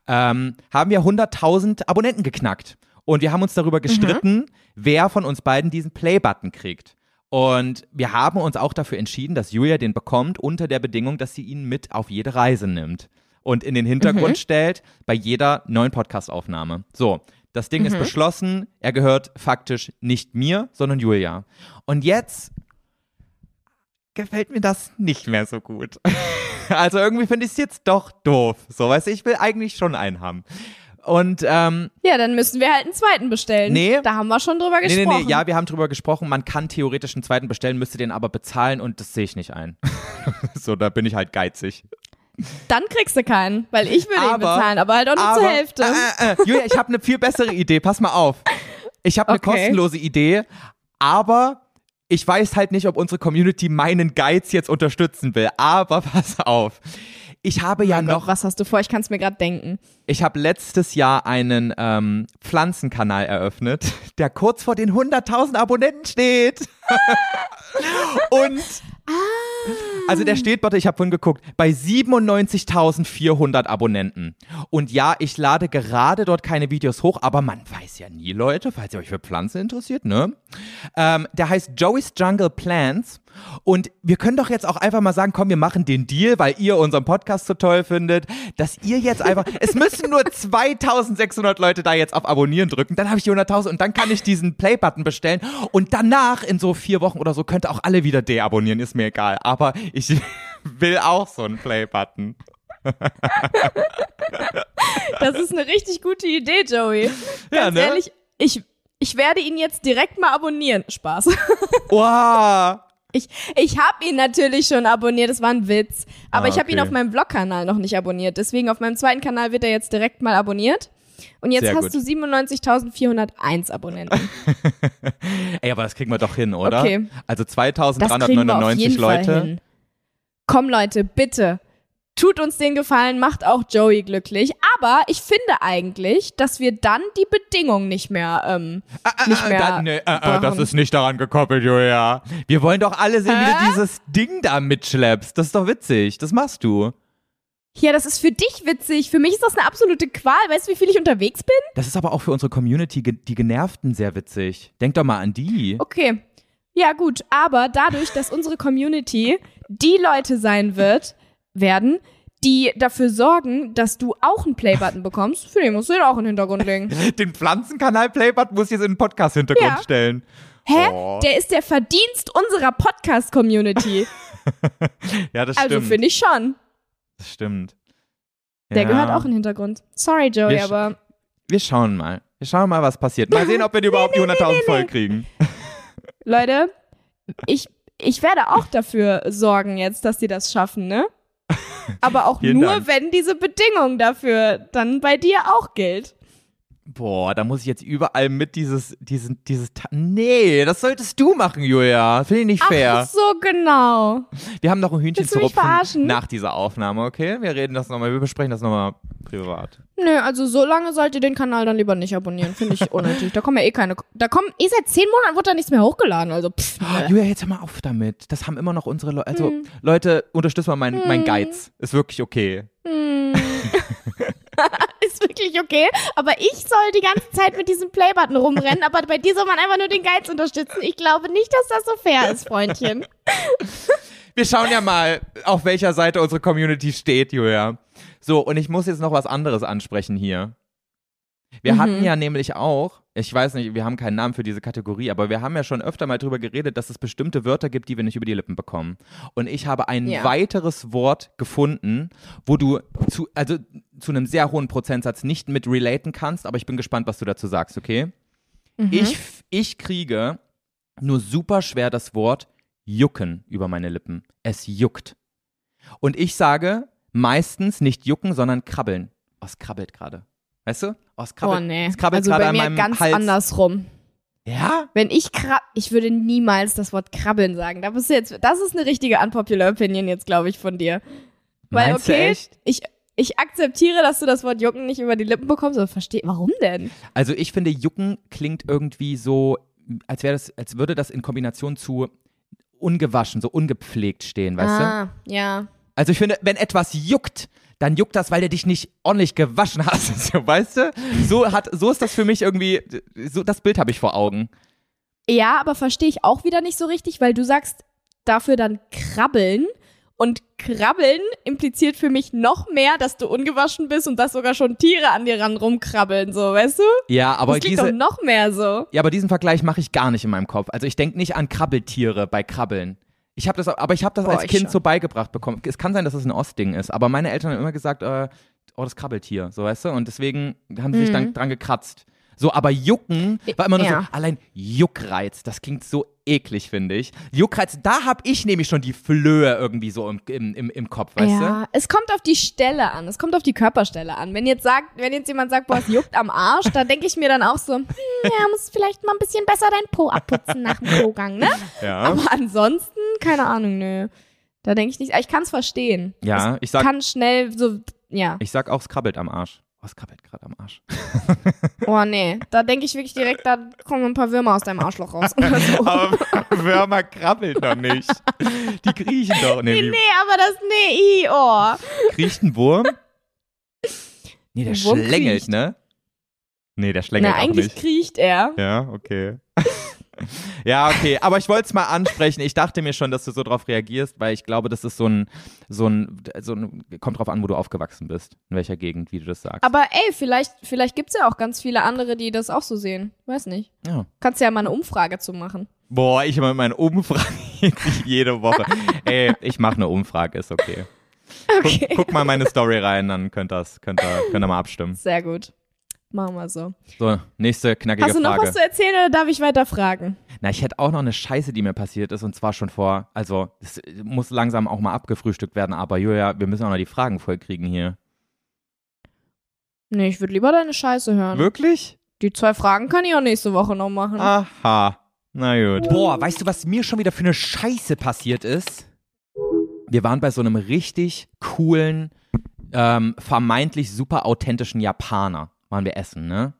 ähm, haben wir 100.000 Abonnenten geknackt. Und wir haben uns darüber gestritten, wer von uns beiden diesen Play Button kriegt. Und wir haben uns auch dafür entschieden, dass Julia den bekommt, unter der Bedingung, dass sie ihn mit auf jede Reise nimmt und in den Hintergrund stellt bei jeder neuen Podcast-Aufnahme. So, das Ding ist beschlossen. Er gehört faktisch nicht mir, sondern Julia. Und jetzt gefällt mir das nicht mehr so gut. Also irgendwie finde ich es jetzt doch doof. So, weißt du, ich will eigentlich schon einen haben. Und ähm, Ja, dann müssen wir halt einen zweiten bestellen. Nee. Da haben wir schon drüber nee, gesprochen. nee, nee, ja, wir haben drüber gesprochen, man kann theoretisch einen zweiten bestellen, müsste den aber bezahlen und das sehe ich nicht ein. so, da bin ich halt geizig. Dann kriegst du keinen, weil ich würde ihn bezahlen, aber halt auch nur Aber, zur Hälfte. Äh, äh, Julia, ich habe eine viel bessere Idee. Pass mal auf. Ich habe eine Okay. kostenlose Idee, aber ich weiß halt nicht, ob unsere Community meinen Geiz jetzt unterstützen will. Aber pass auf. Ich habe ja Mein Gott, noch, was hast du vor? Ich kann es mir gerade denken. ich habe letztes Jahr einen ähm, Pflanzenkanal eröffnet, der kurz vor den 100.000 Abonnenten steht. Und also der steht, warte, ich habe vorhin geguckt, bei 97.400 Abonnenten. Und ja, ich lade gerade dort keine Videos hoch, aber man weiß ja nie, Leute, falls ihr euch für Pflanzen interessiert, ne? Ähm, der heißt Joey's Jungle Plants. Und wir können doch jetzt auch einfach mal sagen, komm, wir machen den Deal, weil ihr unseren Podcast so toll findet, dass ihr jetzt einfach, es müssen nur 2600 Leute da jetzt auf Abonnieren drücken, dann habe ich die 100.000 und dann kann ich diesen Play-Button bestellen und danach in so vier Wochen oder so könnt ihr auch alle wieder deabonnieren, ist mir egal. Aber ich will auch so einen Play-Button. Das ist eine richtig gute Idee, Joey. Ja, Ganz ne? ehrlich, ich, ich werde ihn jetzt direkt mal abonnieren. Spaß. Wow. Ich, ich habe ihn natürlich schon abonniert, das war ein Witz. Aber Ah, ich habe ihn auf meinem Vlog-Kanal noch nicht abonniert. Deswegen auf meinem zweiten Kanal wird er jetzt direkt mal abonniert. Und jetzt Sehr hast gut. du 97.401 Abonnenten. Ey, aber das kriegen wir doch hin, oder? Okay. Also Das kriegen wir auf 2399 jeden Leute. Komm Leute, bitte. Tut uns den Gefallen, macht auch Joey glücklich. Aber ich finde eigentlich, dass wir dann die Bedingung nicht mehr, ähm, nicht mehr Da, nee, äh, äh, das ist nicht daran gekoppelt, Julia. Wir wollen doch alle sehen, wie du dieses Ding da mitschleppst. Das ist doch witzig. Das machst du. Ja, das ist für dich witzig. Für mich ist das eine absolute Qual. Weißt du, wie viel ich unterwegs bin? Das ist aber auch für unsere Community, die Genervten, sehr witzig. Denk doch mal an die. Okay. Ja, gut. Aber dadurch, dass unsere Community die Leute sein wird, werden, die dafür sorgen, dass du auch einen Playbutton bekommst, für den musst du den auch in den Hintergrund legen. Den Pflanzenkanal Playbot muss ich jetzt in den Podcast-Hintergrund Ja. stellen. Hä? Oh. Der ist der Verdienst unserer Podcast-Community. Ja, das Also stimmt. finde ich schon. Das stimmt. Der ja. gehört auch in den Hintergrund. Sorry, Joey, Wir aber Wir schauen mal. Wir schauen mal, was passiert. Mal sehen, ob wir die überhaupt die 100.000 voll kriegen. Leute, ich, ich werde auch dafür sorgen jetzt, dass die das schaffen, ne? Aber auch Vielen nur, Dank. wenn diese Bedingung dafür dann bei dir auch gilt. Boah, da muss ich jetzt überall mit dieses, dieses, dieses. Ta nee, das solltest du machen, Julia. Finde ich nicht fair. Ach so, genau. Wir haben noch ein Hühnchen Willst zu rupfen nach dieser Aufnahme, okay? Wir reden das nochmal, wir besprechen das nochmal privat. Nö, also so lange sollt ihr den Kanal dann lieber nicht abonnieren. Finde ich unnötig. Da kommen ja eh keine. Da kommen, eh seit zehn Monaten wurde da nichts mehr hochgeladen. Also, pff, nö. Julia, jetzt hör mal auf damit. Das haben immer noch unsere Leute. Also, Hm. Leute, unterstützt mal meinen mein Geiz. Ist wirklich okay. Hm. Ist wirklich okay. Aber ich soll die ganze Zeit mit diesem Playbutton rumrennen, aber bei dir soll man einfach nur den Geiz unterstützen. Ich glaube nicht, dass das so fair ist, Freundchen. Wir schauen ja mal, auf welcher Seite unsere Community steht, Julia. So, und ich muss jetzt noch was anderes ansprechen hier. Wir Mhm. hatten ja nämlich auch, ich weiß nicht, wir haben keinen Namen für diese Kategorie, aber wir haben ja schon öfter mal drüber geredet, dass es bestimmte Wörter gibt, die wir nicht über die Lippen bekommen. Und ich habe ein Ja. weiteres Wort gefunden, wo du zu, also zu einem sehr hohen Prozentsatz nicht mit relaten kannst, aber ich bin gespannt, was du dazu sagst, okay? Mhm. Ich, ich kriege nur super schwer das Wort jucken über meine Lippen. Es juckt. Und ich sage meistens nicht jucken, sondern krabbeln. Es krabbelt gerade. Weißt du? Oh, es krabbelt, oh nee. es krabbelt Also bei an mir meinem ganz Hals. andersrum. Ja? Wenn ich krab, ich würde niemals das Wort krabbeln sagen. Da bist du jetzt, das ist eine richtige unpopular Opinion jetzt, glaube ich, von dir. Weil, Meinst du okay, echt? ich, ich akzeptiere, dass du das Wort jucken nicht über die Lippen bekommst, aber verstehe, warum denn? Also ich finde, jucken klingt irgendwie so, als wäre das, als würde das in Kombination zu ungewaschen, so ungepflegt stehen, weißt du? ah, ja. Also ich finde, wenn etwas juckt, dann juckt das, weil du dich nicht ordentlich gewaschen hast, so, weißt du? So hat, so ist das für mich irgendwie, so das Bild habe ich vor Augen. Ja, aber verstehe ich auch wieder nicht so richtig, weil du sagst dafür dann krabbeln. Und krabbeln impliziert für mich noch mehr, dass du ungewaschen bist und dass sogar schon Tiere an dir ran rumkrabbeln, so, weißt du? Ja, aber das klingt doch diese, noch mehr so. ja, aber diesen Vergleich mache ich gar nicht in meinem Kopf. Also ich denke nicht an Krabbeltiere bei Krabbeln. Ich habe das, aber ich habe das Boah, als Kind schon. so beigebracht bekommen. Es kann sein, dass es ein Ostding ist, aber meine Eltern haben immer gesagt, äh, oh, das Krabbeltier, so weißt du? Und deswegen haben sie sich dann dran gekratzt. So, aber Jucken war immer nur. Ja. so, allein Juckreiz, das klingt so eklig, finde ich. Juckreiz, da habe ich nämlich schon die Flöhe irgendwie so im, im, im, Kopf, weißt ja, es kommt auf die Stelle an, es kommt auf die Körperstelle an. Wenn jetzt sagt, wenn jetzt jemand sagt, boah, es juckt am Arsch, da denke ich mir dann auch so, hm, ja, musst vielleicht mal ein bisschen besser dein Po abputzen nach dem Klogang, ne? du? Ja. Aber ansonsten, keine Ahnung, nö. Da denke ich nicht, ich kann es verstehen. Ja, ich sag, Kann schnell so, ja. ich sag auch, es krabbelt am Arsch. Oh, es krabbelt gerade am Arsch. Oh nee, da denke ich wirklich direkt, da kommen ein paar Würmer aus deinem Arschloch raus. So. Aber Würmer krabbeln doch nicht. Die kriechen doch. Nee, Nee, nee, aber das, nee, i, oh. Kriecht ein Wurm? Nee, der Wurm schlängelt, kriecht. ne? Nee, der schlängelt Na, auch eigentlich nicht. kriecht er. Ja, okay. Ja, okay. Aber ich wollte es mal ansprechen. Ich dachte mir schon, dass du so drauf reagierst, weil ich glaube, das ist so ein, so ein, so ein, kommt drauf an, wo du aufgewachsen bist. In welcher Gegend, wie du das sagst. Aber ey, vielleicht, vielleicht gibt's ja auch ganz viele andere, die das auch so sehen. Weiß nicht. ja. Kannst ja mal eine Umfrage zu machen. Boah, ich immer meine Umfrage jede Woche. Ey, ich mache eine Umfrage, ist okay. Okay. Guck, guck mal meine Story rein, dann könnt ihr könnt ihr, könnt ihr mal abstimmen. Sehr gut. Machen wir so. So, nächste knackige Hast du noch Frage. was zu erzählen oder darf ich weiter fragen? Na, ich hätte auch noch eine Scheiße, die mir passiert ist, und zwar schon vor, also, es muss langsam auch mal abgefrühstückt werden, aber Julia, wir müssen auch noch die Fragen vollkriegen hier. Nee, ich würde lieber deine Scheiße hören. Wirklich? Die zwei Fragen kann ich auch nächste Woche noch machen. Aha. Na gut. Boah, weißt du, was mir schon wieder für eine Scheiße passiert ist? Wir waren bei so einem richtig coolen, ähm, vermeintlich super authentischen Japaner, waren wir essen, ne?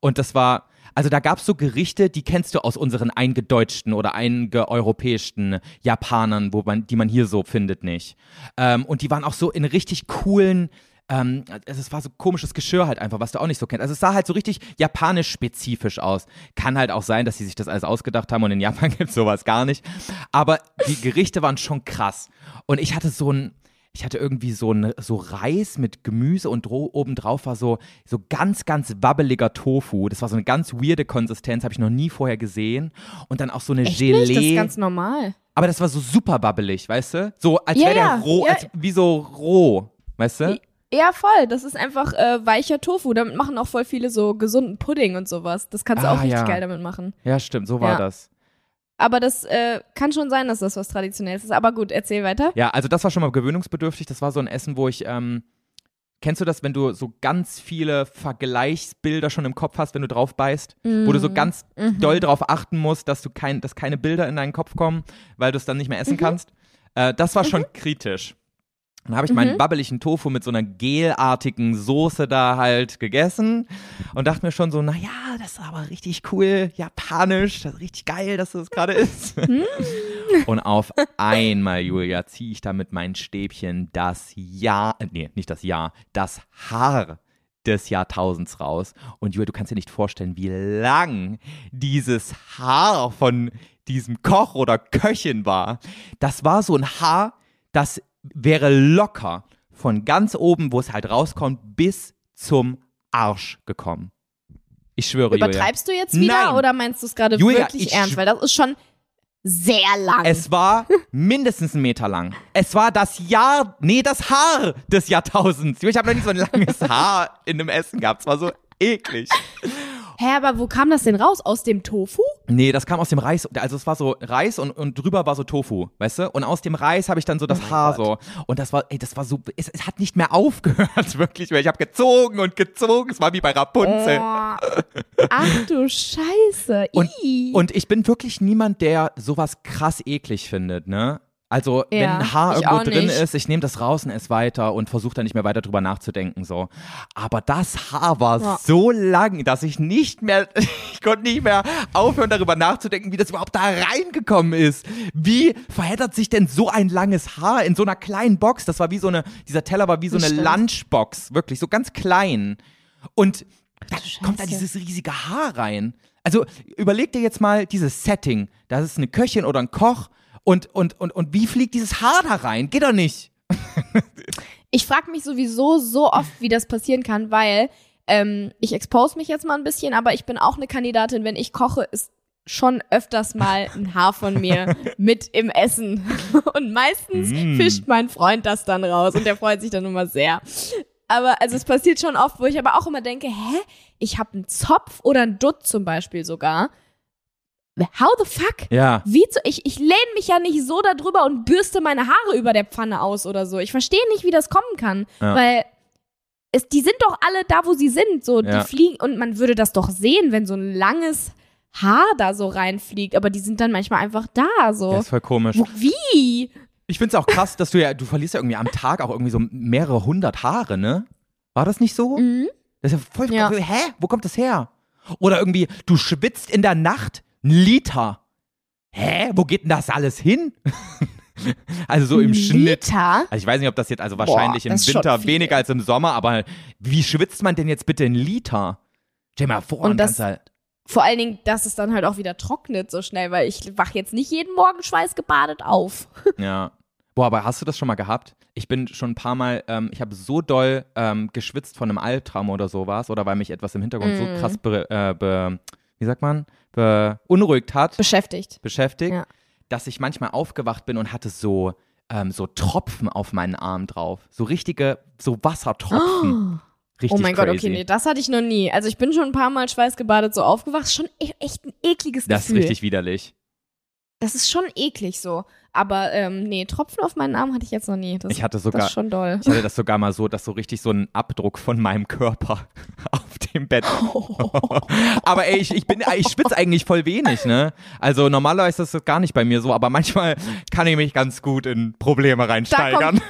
Und das war, also da gab's so Gerichte, die kennst du aus unseren eingedeutschten oder eingeeuropäischten Japanern, wo man, die man hier so findet, nicht. Ähm, und die waren auch so in richtig coolen, ähm, also es war so komisches Geschirr halt einfach, was du auch nicht so kennst. Also es sah halt so richtig japanisch spezifisch aus. Kann halt auch sein, dass sie sich das alles ausgedacht haben und in Japan gibt's sowas gar nicht. Aber die Gerichte waren schon krass. Und ich hatte so ein, ich hatte irgendwie so, ein, so Reis mit Gemüse und obendrauf war so, so ganz, ganz wabbeliger Tofu. Das war so eine ganz weirde Konsistenz, habe ich noch nie vorher gesehen. Und dann auch so eine Echt Gelee. nicht? Das ist ganz normal. Aber das war so super babbelig, weißt du? So, als Ja, wäre der roh, ja. als, wie so roh, weißt du? Ja, voll. Das ist einfach äh, weicher Tofu. Damit machen auch voll viele so gesunden Pudding und sowas. Das kannst du Ah, auch richtig ja. geil damit machen. Ja, stimmt, so war das. Aber das äh, kann schon sein, dass das was Traditionelles ist. Aber gut, erzähl weiter. Ja, also das war schon mal gewöhnungsbedürftig. Das war so ein Essen, wo ich, ähm, Kennst du das, wenn du so ganz viele Vergleichsbilder schon im Kopf hast, wenn du drauf beißt? Wo du so ganz doll drauf achten musst, dass du kein, dass keine Bilder in deinen Kopf kommen, weil du es dann nicht mehr essen kannst? Äh, das war schon kritisch. Dann habe ich meinen babbeligen Tofu mit so einer gelartigen Soße da halt gegessen und dachte mir schon so, naja, das ist aber richtig cool, japanisch, das ist richtig geil, dass das gerade ist. und auf einmal, Julia, ziehe ich da mit meinen Stäbchen das Jahr, äh, nee, nicht das Jahr, das Haar des Jahrtausends raus. Und Julia, du kannst dir nicht vorstellen, wie lang dieses Haar von diesem Koch oder Köchin war. Das war so ein Haar, das wäre locker von ganz oben, wo es halt rauskommt, bis zum Arsch gekommen. Ich schwöre, Julia. Übertreibst du jetzt wieder Nein. oder meinst du es gerade Julia, wirklich ich ernst? Weil das ist schon sehr lang. Es war mindestens einen Meter lang. Es war das Jahr, nee, das Haar des Jahrtausends. Ich habe noch nie so ein langes Haar in einem Essen gehabt. Es war so eklig. Hä, aber wo kam das denn raus? Aus dem Tofu? Nee, das kam aus dem Reis. Also es war so Reis und, und drüber war so Tofu, weißt du? Und aus dem Reis habe ich dann so das Haar so. Und das war, ey, das war so, es, es hat nicht mehr aufgehört, wirklich. Ich habe gezogen und gezogen. Es war wie bei Rapunzel. Oh. Ach du Scheiße. Und, und ich bin wirklich niemand, der sowas krass eklig findet, ne? Also, wenn Ja, ein Haar ich irgendwo drin ist, ich nehme das raus und esse weiter und versuche dann nicht mehr weiter drüber nachzudenken, so. Aber das Haar war Ja. so lang, dass ich nicht mehr, ich konnte nicht mehr aufhören, darüber nachzudenken, wie das überhaupt da reingekommen ist. Wie verheddert sich denn so ein langes Haar in so einer kleinen Box? Das war wie so eine, dieser Teller war wie so Das eine. Lunchbox, wirklich, so ganz klein. Und da kommt da dieses riesige Haar rein. Also überleg dir jetzt mal dieses Setting. Da ist eine Köchin oder ein Koch und, und, und, und wie fliegt dieses Haar da rein? Geht doch nicht. Ich frage mich sowieso so oft, wie das passieren kann, weil ähm, ich expose mich jetzt mal ein bisschen, aber ich bin auch eine Kandidatin, wenn ich koche, ist schon öfters mal ein Haar von mir mit im Essen. Und meistens Mm. fischt mein Freund das dann raus und der freut sich dann immer sehr. Aber also es passiert schon oft, wo ich aber auch immer denke, hä, ich habe einen Zopf oder einen Dutt zum Beispiel sogar. How the fuck? Ja. Wie zu, ich, ich lehne mich ja nicht so darüber und bürste meine Haare über der Pfanne aus oder so. Ich verstehe nicht, wie das kommen kann. Ja. Weil es, die sind doch alle da, wo sie sind. So, Ja. die fliegen und man würde das doch sehen, wenn so ein langes Haar da so reinfliegt. Aber die sind dann manchmal einfach da. So. Das ist voll komisch. Wie? Ich find's auch krass, dass du ja, du verlierst ja irgendwie am Tag auch irgendwie so mehrere hundert Haare, ne? War das nicht so? Mhm. Das ist ja voll, Ja. hä? Wo kommt das her? Oder irgendwie, du schwitzt in der Nacht ein Liter. Hä? Wo geht denn das alles hin? also so im Schnitt. Liter? Also ich weiß nicht, ob das jetzt, also wahrscheinlich im ist schon Winter weniger als im Sommer, aber wie schwitzt man denn jetzt bitte einen Liter? Stell dir mal vor, Und das- halt, Vor allen Dingen, dass es dann halt auch wieder trocknet so schnell, weil ich wach jetzt nicht jeden Morgen schweißgebadet auf. ja. Boah, aber hast du das schon mal gehabt? Ich bin schon ein paar Mal, ähm, ich habe so doll ähm, geschwitzt von einem Albtraum oder sowas oder weil mich etwas im Hintergrund Mhm. so krass, be, äh, be, wie sagt man, beunruhigt hat, Beschäftigt. beschäftigt, Ja. dass ich manchmal aufgewacht bin und hatte so, ähm, so Tropfen auf meinen Arm drauf. So richtige, so Wassertropfen. Richtig oh mein crazy. Gott, okay, nee, das hatte ich noch nie. Also ich bin schon ein paar Mal schweißgebadet so aufgewacht. Schon e echt ein ekliges Das ist Gefühl. richtig widerlich. Das ist schon eklig so. Aber ähm, nee, Tropfen auf meinen Arm hatte ich jetzt noch nie. Das, Ich hatte das sogar, ist schon doll. ich hatte das sogar mal so, dass so richtig so ein Abdruck von meinem Körper auf dem Bett. aber ey, ich, ich bin, ich schwitze eigentlich voll wenig, ne? Also normalerweise ist das gar nicht bei mir so, aber manchmal kann ich mich ganz gut in Probleme reinsteigern.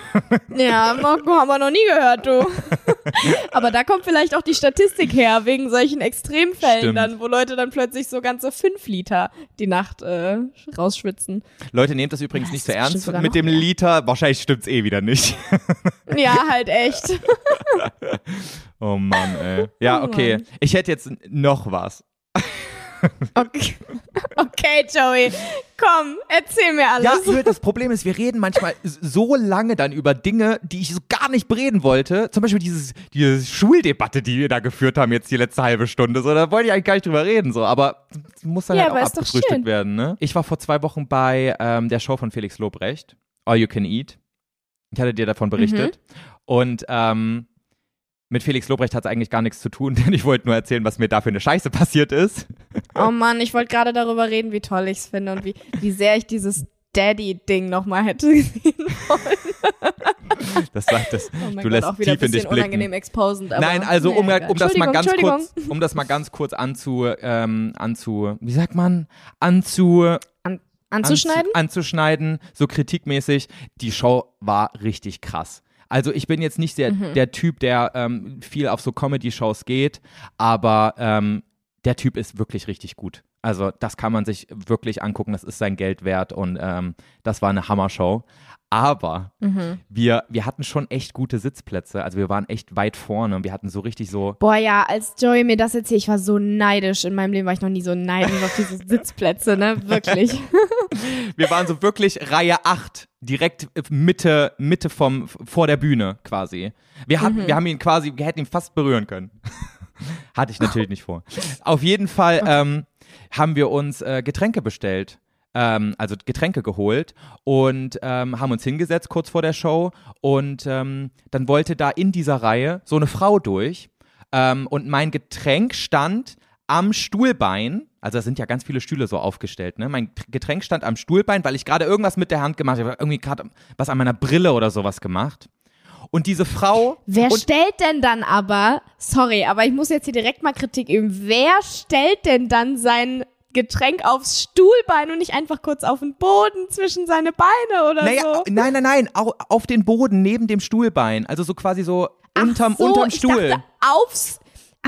Ja, Marco, haben wir noch nie gehört, du. Aber da kommt vielleicht auch die Statistik her, wegen solchen Extremfällen Stimmt. dann, wo Leute dann plötzlich so ganze fünf Liter die Nacht äh, rausschwitzen. Leute, nehmt das übrigens Ja, nicht das so ernst mit dem mehr. Liter. Wahrscheinlich stimmt's eh wieder nicht. Ja, halt echt. Oh Mann, ey. Ja, Oh okay. Ich hätte jetzt noch was. Okay, okay Joey, komm, erzähl mir alles. Ja, das Problem ist, wir reden manchmal so lange dann über Dinge, die ich so gar nicht bereden wollte. Zum Beispiel dieses, diese Schuldebatte, die wir da geführt haben jetzt die letzte halbe Stunde. So, da wollte ich eigentlich gar nicht drüber reden, so. Aber muss dann Ja, halt auch abgefrühstückt werden, ne? Ich war vor zwei Wochen bei ähm, der Show von Felix Lobrecht, All You Can Eat. Ich hatte dir davon berichtet. Mhm. Und ähm, mit Felix Lobrecht hat es eigentlich gar nichts zu tun, denn ich wollte nur erzählen, was mir da für eine Scheiße passiert ist. Oh Mann, ich wollte gerade darüber reden, wie toll ich es finde und wie, wie sehr ich dieses Daddy-Ding nochmal hätte sehen wollen. Das sagt das. Oh du Gott, lässt auch wieder ein tief in dich bisschen blicken. unangenehm exposend. Nein, also um, egal. um das mal ganz kurz, um das mal ganz kurz anzu, ähm, anzu, wie sagt man, anzu, Anzuschneiden? Anzu, anzuschneiden, so kritikmäßig. Die Show war richtig krass. Also ich bin jetzt nicht der, Mhm. der Typ, der ähm, viel auf so Comedy-Shows geht, aber ähm, der Typ ist wirklich richtig gut. Also das kann man sich wirklich angucken, das ist sein Geld wert und ähm, das war eine Hammershow. Aber Mhm. wir, wir hatten schon echt gute Sitzplätze. Also wir waren echt weit vorne und wir hatten so richtig so, Boah, ja, als Joey mir das erzählt, ich war so neidisch. In meinem Leben war ich noch nie so neidisch auf diese Sitzplätze, ne? Wirklich. wir waren so wirklich Reihe 8, direkt Mitte, Mitte vom, vor der Bühne quasi. Wir hatten, wir haben ihn quasi, wir hätten ihn fast berühren können. Hatte ich natürlich nicht vor. Auf jeden Fall ähm, haben wir uns äh, Getränke bestellt. Ähm, also Getränke geholt und ähm, haben uns hingesetzt kurz vor der Show und ähm, dann wollte da in dieser Reihe so eine Frau durch ähm, und mein Getränk stand am Stuhlbein, also da sind ja ganz viele Stühle so aufgestellt, ne? Mein Getränk stand am Stuhlbein, weil ich gerade irgendwas mit der Hand gemacht habe, irgendwie gerade was an meiner Brille oder sowas gemacht. Und diese Frau Wer stellt denn dann aber, sorry, aber ich muss jetzt hier direkt mal Kritik üben, wer stellt denn dann sein Getränk aufs Stuhlbein und nicht einfach kurz auf den Boden zwischen seine Beine oder naja, so? nein, nein, nein, au, auf den Boden neben dem Stuhlbein, also so quasi so unterm, so, unterm ich Stuhl. dachte aufs.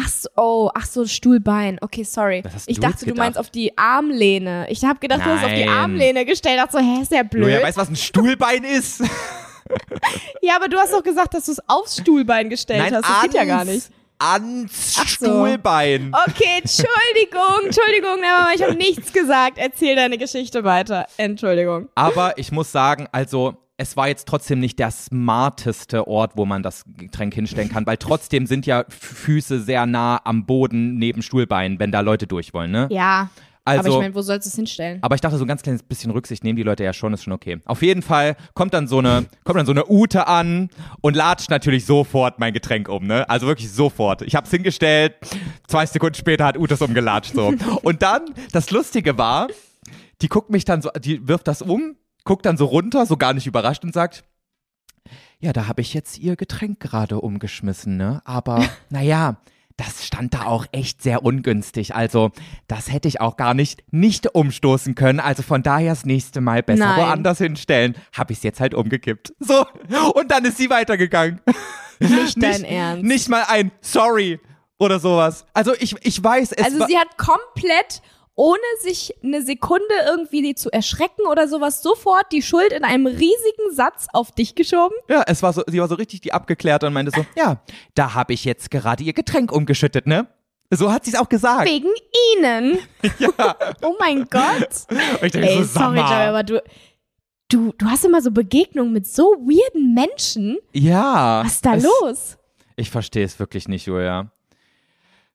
Ach so, oh, ach so, Stuhlbein. Okay, sorry. Ich du dachte, du meinst auf die Armlehne. Ich habe gedacht, du hast auf die Nein. Armlehne gestellt. Dachte so, hä, ist der blöd. Julia, weißt du, was ein Stuhlbein ist? ja, aber du hast doch gesagt, dass du es aufs Stuhlbein gestellt Nein, hast. Das geht ja gar nicht. Ans Ach so. Stuhlbein. Okay, Entschuldigung, Entschuldigung, aber ich habe nichts gesagt. Erzähl deine Geschichte weiter. Entschuldigung. Aber ich muss sagen, also es war jetzt trotzdem nicht der smarteste Ort, wo man das Getränk hinstellen kann, weil trotzdem sind ja Füße sehr nah am Boden neben Stuhlbeinen, wenn da Leute durch wollen, ne? Ja, Also, aber ich meine, wo sollst du es hinstellen? aber ich dachte, so ein ganz kleines bisschen Rücksicht nehmen die Leute ja schon, ist schon okay. Auf jeden Fall kommt dann so eine, kommt dann so eine Ute an und latscht natürlich sofort mein Getränk um, ne? Also wirklich sofort. Ich hab's hingestellt, zwei Sekunden später hat Ute es umgelatscht, so. Und dann, das Lustige war, die guckt mich dann so, die wirft das um, guckt dann so runter, so gar nicht überrascht und sagt, ja, da habe ich jetzt ihr Getränk gerade umgeschmissen, ne? Aber naja, das stand da auch echt sehr ungünstig. Also, das hätte ich auch gar nicht nicht umstoßen können. Also von daher das nächste Mal besser Nein. woanders hinstellen. Habe ich es jetzt halt umgekippt. So, und dann ist sie weitergegangen. Nicht dein Ernst. Nicht mal ein Sorry oder sowas. Also ich, ich weiß, es Also sie hat komplett, ohne sich eine Sekunde irgendwie zu erschrecken oder sowas, sofort die Schuld in einem riesigen Satz auf dich geschoben. Ja, es war so, sie war so richtig die abgeklärt und meinte so, ja, da habe ich jetzt gerade ihr Getränk umgeschüttet, ne? So hat sie es auch gesagt. Wegen ihnen. Ja. Oh mein Gott. Und ich dachte Ey, so, sorry. Joey, aber du, du, du hast immer so Begegnungen mit so weirden Menschen. Ja. Was ist da es, los? Ich verstehe es wirklich nicht, Julia.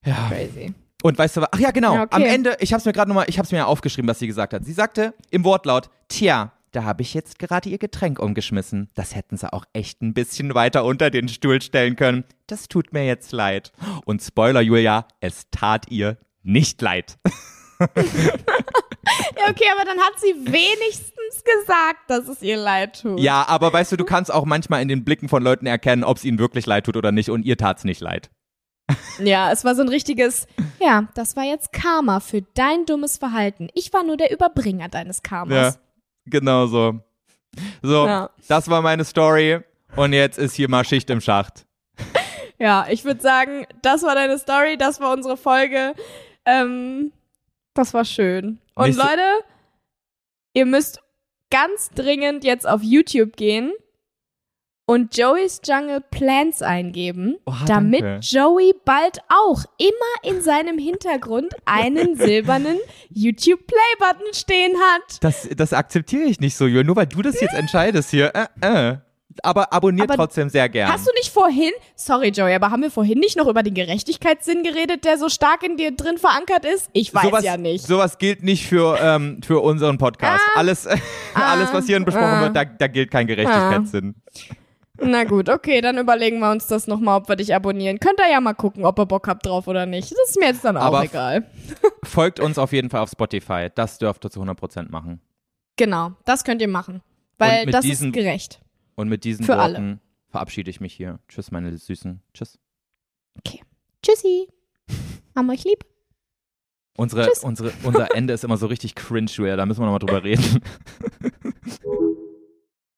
Ja. Crazy. Und weißt du was? Ach ja, genau. Ja, okay. Am Ende, ich habe es mir gerade nochmal, ich habe es mir ja aufgeschrieben, was sie gesagt hat. Sie sagte im Wortlaut, tja, da habe ich jetzt gerade ihr Getränk umgeschmissen. Das hätten sie auch echt ein bisschen weiter unter den Stuhl stellen können. Das tut mir jetzt leid. Und Spoiler, Julia, es tat ihr nicht leid. Ja, okay, aber dann hat sie wenigstens gesagt, dass es ihr leid tut. Ja, aber weißt du, du kannst auch manchmal in den Blicken von Leuten erkennen, ob es ihnen wirklich leid tut oder nicht. Und ihr tat's nicht leid. Ja, es war so ein richtiges, ja, das war jetzt Karma für dein dummes Verhalten. Ich war nur der Überbringer deines Ja, Karmas. genau so. So, Ja. das war meine Story. Und jetzt ist hier mal Schicht im Schacht. Ja, ich würde sagen, das war deine Story, das war unsere Folge. Ähm, das war schön. Und Leute, ihr müsst ganz dringend jetzt auf YouTube gehen und Joey's Jungle Plants eingeben, Oh, damit danke. Joey bald auch immer in seinem Hintergrund einen silbernen YouTube Play Button stehen hat. Das, das akzeptiere ich nicht so, Julia. Nur weil du das jetzt entscheidest hier. Äh, äh. Aber abonniert Aber trotzdem sehr gern. Hast du nicht vorhin, sorry Joey, aber haben wir vorhin nicht noch über den Gerechtigkeitssinn geredet, der so stark in dir drin verankert ist? Ich weiß sowas, ja nicht. Sowas gilt nicht für, ähm, für unseren Podcast. Ah. alles, alles, was hier besprochen Ah. wird, da, da gilt kein Gerechtigkeitssinn. Na gut, okay, dann überlegen wir uns das nochmal, ob wir dich abonnieren. Könnt ihr ja mal gucken, ob ihr Bock habt drauf oder nicht. Das ist mir jetzt dann auch Aber- egal. Folgt uns auf jeden Fall auf Spotify. Das dürft ihr zu 100% machen. Genau, das könnt ihr machen. Weil das diesen- ist gerecht. Und mit diesen Für alle. Worten verabschiede ich mich hier. Tschüss, meine Süßen. Tschüss. Tschüssi. Haben euch lieb. Unsere, Tschüss. unsere, unser Ende ist immer so richtig cringe, da müssen wir nochmal drüber reden.